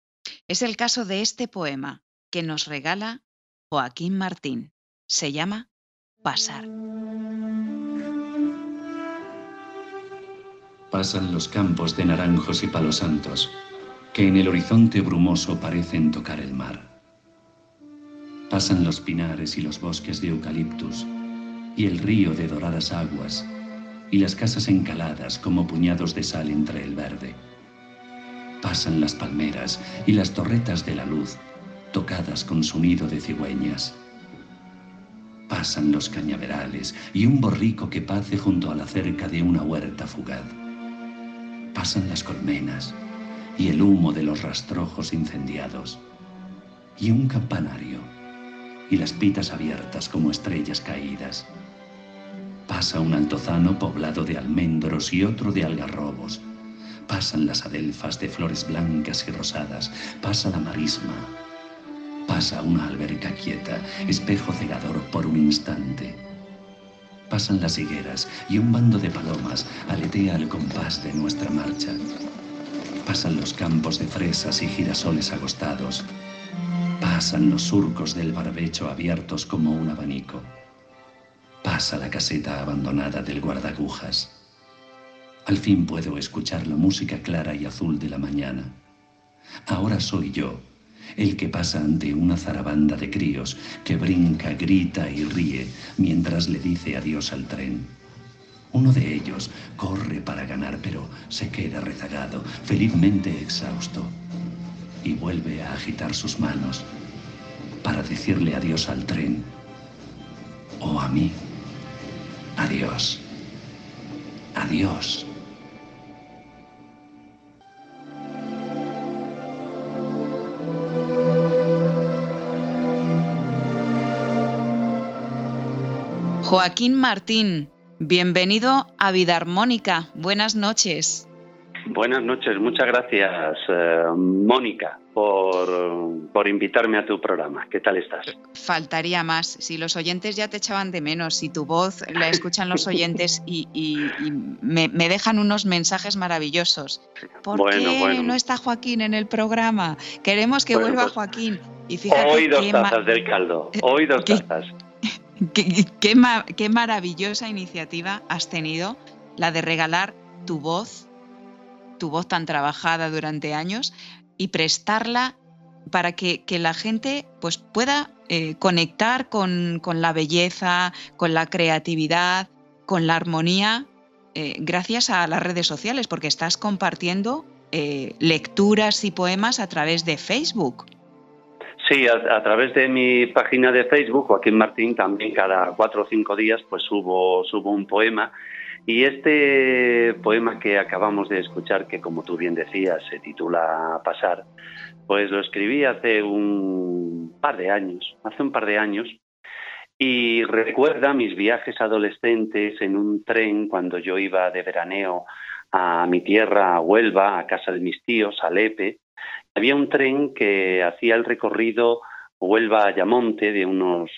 Es el caso de este poema que nos regala Joaquín Martín. Se llama Pasar. Pasan los campos de naranjos y palos santos, que en el horizonte brumoso parecen tocar el mar. Pasan los pinares y los bosques de eucaliptus, y el río de doradas aguas, y las casas encaladas como puñados de sal entre el verde. Pasan las palmeras y las torretas de la luz, tocadas con su nido de cigüeñas. Pasan los cañaverales y un borrico que pace junto a la cerca de una huerta fugaz. Pasan las colmenas y el humo de los rastrojos incendiados. Y un campanario y las pitas abiertas como estrellas caídas. Pasa un altozano poblado de almendros y otro de algarrobos Pasan las adelfas de flores blancas y rosadas, pasa la marisma, pasa una alberca quieta, espejo cegador por un instante. Pasan las higueras y un bando de palomas aletea al compás de nuestra marcha. Pasan los campos de fresas y girasoles agostados. Pasan los surcos del barbecho abiertos como un abanico. Pasa la caseta abandonada del guardagujas. Al fin puedo escuchar la música clara y azul de la mañana. Ahora soy yo, el que pasa ante una zarabanda de críos que brinca, grita y ríe mientras le dice adiós al tren. Uno de ellos corre para ganar, pero se queda rezagado, felizmente exhausto, y vuelve a agitar sus manos para decirle adiós al tren o a mí. Adiós. Adiós. Joaquín Martín, bienvenido a Vida Armónica. Buenas noches. Buenas noches, muchas gracias, eh, Mónica, por, por, invitarme a tu programa. ¿Qué tal estás? Faltaría más. Si los oyentes ya te echaban de menos, si tu voz la escuchan los oyentes y, me, dejan unos mensajes maravillosos. ¿Por qué no está Joaquín en el programa? Queremos que vuelva pues, Joaquín. Y fíjate hoy dos tazas del caldo. Hoy dos tazas. Qué, maravillosa iniciativa has tenido, la de regalar tu voz, tu voz tan trabajada durante años, y prestarla para que, la gente pues, pueda eh, conectar con, la belleza, con la creatividad, con la armonía, eh, gracias a las redes sociales, porque estás compartiendo eh, lecturas y poemas a través de Facebook. Sí, a, través de mi página de Facebook, Joaquín Martín, también cada cuatro o cinco días pues subo, subo un poema. Y este poema que acabamos de escuchar, que como tú bien decías, se titula Pasar, pues lo escribí hace un par de años, hace un par de años, y recuerda mis viajes adolescentes en un tren cuando yo iba de veraneo a mi tierra, a Huelva, a casa de mis tíos, a Lepe, había un tren que hacía el recorrido Huelva a Ayamonte de unos,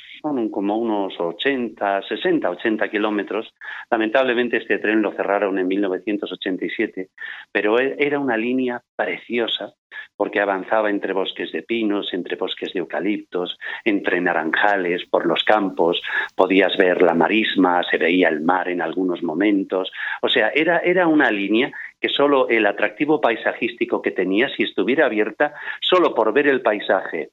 como unos 80, 60, 80 kilómetros. Lamentablemente este tren lo cerraron en 1987, pero e, era una línea preciosa porque avanzaba entre bosques de pinos, entre bosques de eucaliptos, entre naranjales, por los campos, podías ver la marisma, se veía el mar en algunos momentos. O sea, era, era una línea que solo el atractivo paisajístico que tenía, si estuviera abierta, solo por ver el paisaje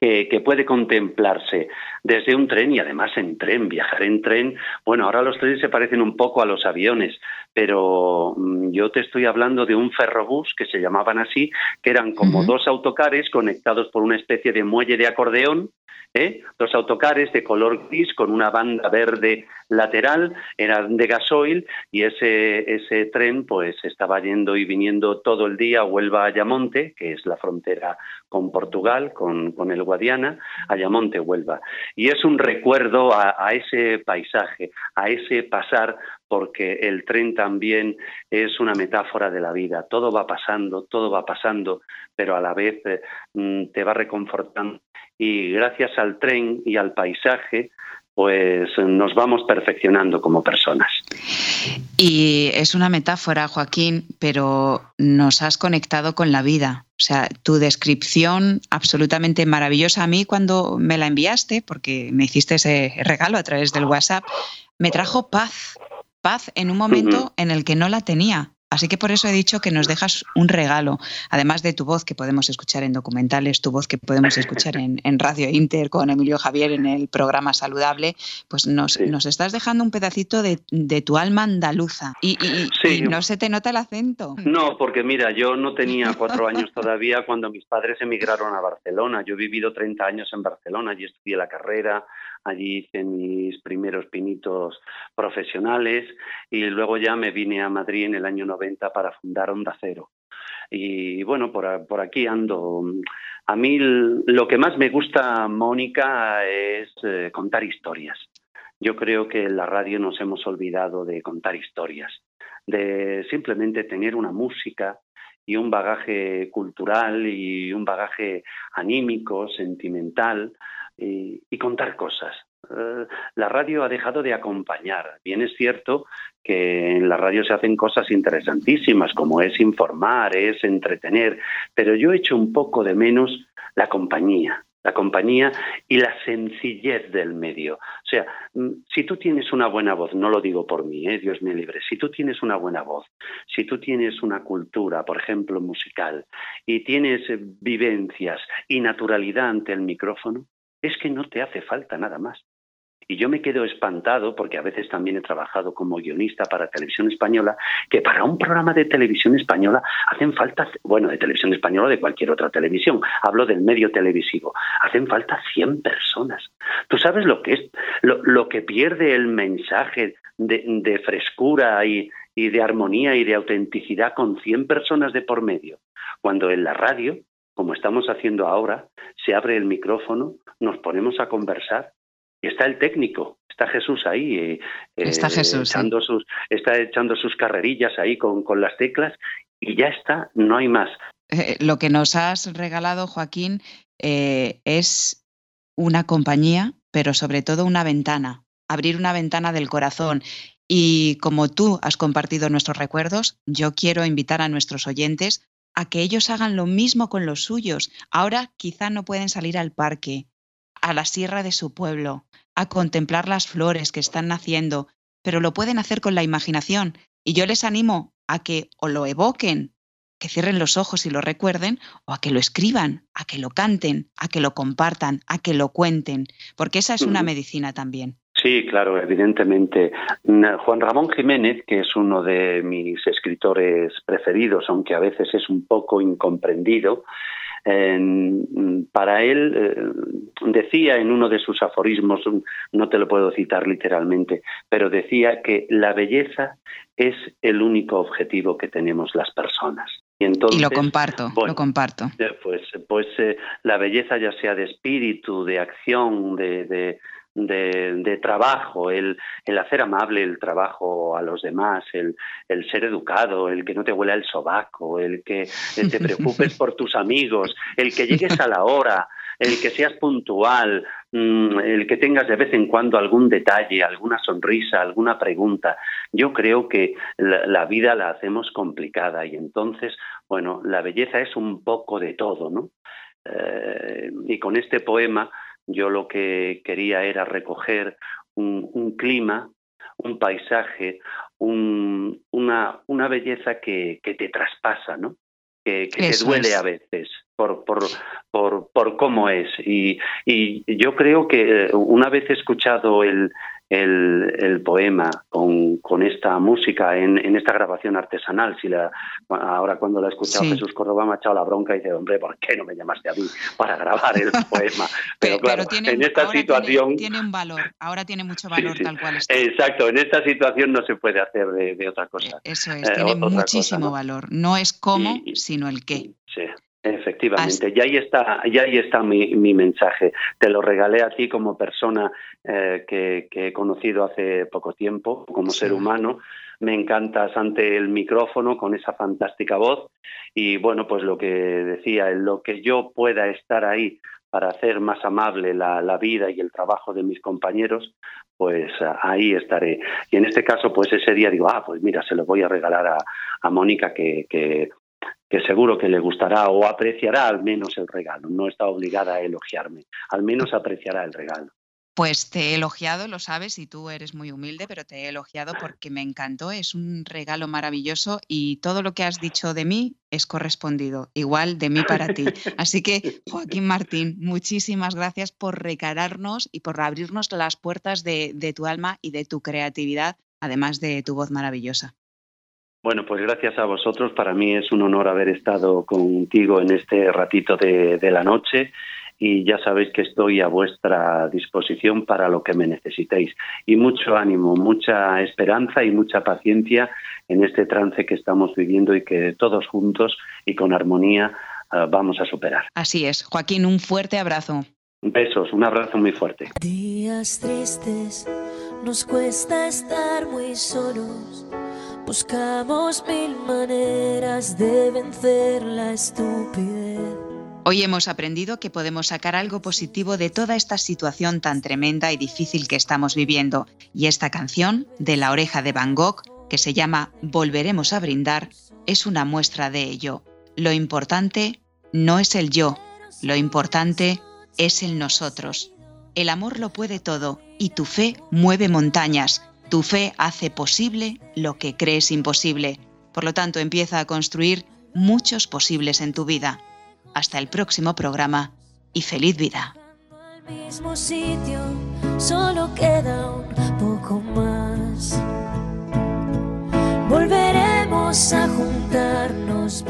que, puede contemplarse desde un tren y además en tren, viajar en tren. Bueno, ahora los trenes se parecen un poco a los aviones, pero mm, yo te estoy hablando de un ferrobús que se llamaban así, que eran como dos autocares conectados por una especie de muelle de acordeón ¿eh? Dos autocares de color gris con una banda verde lateral, eran de gasoil y ese, ese tren pues estaba yendo y viniendo todo el día a Huelva Ayamonte, que es la frontera con Portugal, con, con el Guadiana, Ayamonte, Huelva. Y es un recuerdo a, ese paisaje, a ese pasar porque el tren también es una metáfora de la vida. Todo va pasando, todo va pasando, pero a la vez eh, mm, te va reconfortando. Y gracias al tren y al paisaje, pues nos vamos perfeccionando como personas. Y es una metáfora, Joaquín, pero nos has conectado con la vida. O sea, tu descripción absolutamente maravillosa a mí cuando me la enviaste, porque me hiciste ese regalo a través del WhatsApp, me trajo paz paz en un momento en el que no la tenía. Así que por eso he dicho que nos dejas un regalo, además de tu voz que podemos escuchar en documentales, tu voz que podemos escuchar en, Radio Inter con Emilio Javier en el programa Saludable, pues nos, nos estás dejando un pedacito de, tu alma andaluza y, no se te nota el acento. No, porque mira, yo no tenía cuatro años todavía cuando mis padres emigraron a Barcelona. Yo he vivido 30 años en Barcelona, y estudié la carrera, Allí hice mis primeros pinitos profesionales y luego ya me vine a Madrid en el año 90 para fundar Onda Cero. Y bueno, por, aquí ando. A mí lo que más me gusta, Mónica, es eh, contar historias. Yo creo que en la radio nos hemos olvidado de contar historias, de simplemente tener una música y un bagaje cultural y un bagaje anímico, sentimental, y, contar cosas. Eh, la radio ha dejado de acompañar. Bien es cierto que en la radio se hacen cosas interesantísimas, como es informar, es entretener, pero yo echo un poco de menos la compañía, la compañía y la sencillez del medio. O sea, mm, si tú tienes una buena voz, no lo digo por mí, ¿eh? Dios me libre, si tú tienes una buena voz, si tú tienes una cultura, por ejemplo, musical, y tienes eh, vivencias y naturalidad ante el micrófono, es que no te hace falta nada más. Y yo me quedo espantado, porque a veces también he trabajado como guionista para televisión española, que para un programa de televisión española hacen falta, bueno, de televisión española o de cualquier otra televisión, hablo del medio televisivo, hacen falta 100 personas. ¿Tú sabes lo que es, lo, lo que pierde el mensaje de, frescura y, y de armonía y de autenticidad con 100 personas de por medio. Cuando en la radio, como estamos haciendo ahora, se abre el micrófono, nos ponemos a conversar y está el técnico, está Jesús ahí, eh, está, eh, Jesús, echando sus, está echando sus carrerillas ahí con, con las teclas y ya está, no hay más. Eh, lo que nos has regalado, Joaquín, es una compañía, pero sobre todo una ventana, abrir una ventana del corazón. Y como tú has compartido nuestros recuerdos, yo quiero invitar a nuestros oyentes a que ellos hagan lo mismo con los suyos. Ahora quizá no pueden salir al parque, a la sierra de su pueblo, a contemplar las flores que están naciendo, pero lo pueden hacer con la imaginación. Y yo les animo a que o lo evoquen, que cierren los ojos y lo recuerden, o a que lo escriban, a que lo canten, a que lo compartan, a que lo cuenten, porque esa es una medicina también. Sí, claro, evidentemente. Juan Ramón Jiménez, que es uno de mis escritores preferidos, aunque a veces es un poco incomprendido, para él eh, decía en uno de sus aforismos, no te lo puedo citar literalmente, pero decía que la belleza es el único objetivo que tenemos las personas. Y, entonces, lo comparto, lo comparto. Eh, pues, pues eh, la belleza ya sea de espíritu, de acción, de de, trabajo, el, el, hacer amable el trabajo a los demás, el, el, ser educado, el que no te huela el sobaco, el que te preocupes por tus amigos, el que llegues a la hora, el que seas puntual, mm, el que tengas de vez en cuando algún detalle, alguna sonrisa, alguna pregunta. Yo creo que la, vida la hacemos complicada y entonces, bueno, la belleza es un poco de todo, ¿no? Eh, y con este poema yo lo que quería era recoger un, clima, un paisaje, una, una, belleza que, que, te traspasa, ¿no? que, te duele a veces por, por, por, por cómo es. Y, y, yo creo que eh, una vez escuchado el, el, el poema con, con, esta música en, en, esta grabación artesanal. Si la, ahora cuando la ha escuchado Jesús Córdoba me ha echado la bronca y dice, hombre, ¿por qué no me llamaste a mí para grabar el poema? Pero, claro, en esta situación... Tiene, un valor, ahora tiene mucho valor tal cual está. Exacto, en esta situación no se puede hacer de, de otra cosa. Eso es, eh, tiene muchísimo valor. No es cómo, sino el qué. Sí. Efectivamente, y ahí está, y ahí está mi, mi, mensaje. Te lo regalé a ti como persona eh, que, que, he conocido hace poco tiempo, como ser humano. Me encantas ante el micrófono con esa fantástica voz y bueno, pues lo que decía, en lo que yo pueda estar ahí para hacer más amable la, la vida y el trabajo de mis compañeros, pues ahí estaré. Y en este caso, pues ese día digo, ah, pues mira, se lo voy a regalar a, a Mónica, que, que que seguro que le gustará o apreciará al menos el regalo. No está obligada a elogiarme, al menos apreciará el regalo. Pues te he elogiado, lo sabes, y tú eres muy humilde, pero te he elogiado porque me encantó, es un regalo maravilloso y todo lo que has dicho de mí es correspondido, igual de mí para ti. Así que, Joaquín Martín, muchísimas gracias por recararnos y por abrirnos las puertas de, de tu alma y de tu creatividad, además de tu voz maravillosa. Bueno, pues gracias a vosotros. Para mí es un honor haber estado contigo en este ratito de, la noche y ya sabéis que estoy a vuestra disposición para lo que me necesitéis. Y mucho ánimo, mucha esperanza y mucha paciencia en este trance que estamos viviendo y que todos juntos y con armonía eh, vamos a superar. Así es. Joaquín, un fuerte abrazo. Besos, un abrazo muy fuerte. Días tristes, nos cuesta estar muy solos Buscamos mil maneras de vencer la estupidez. Hoy hemos aprendido que podemos sacar algo positivo de toda esta situación tan tremenda y difícil que estamos viviendo. Y esta canción, de la oreja de Van Gogh, que se llama Volveremos a brindar, es una muestra de ello. Lo importante no es el yo, lo importante es el nosotros. El amor lo puede todo y tu fe mueve montañas tu fe hace posible lo que crees imposible. Por lo tanto, empieza a construir muchos posibles en tu vida. Hasta el próximo programa y feliz vida. solo poco más. Volveremos a juntarnos.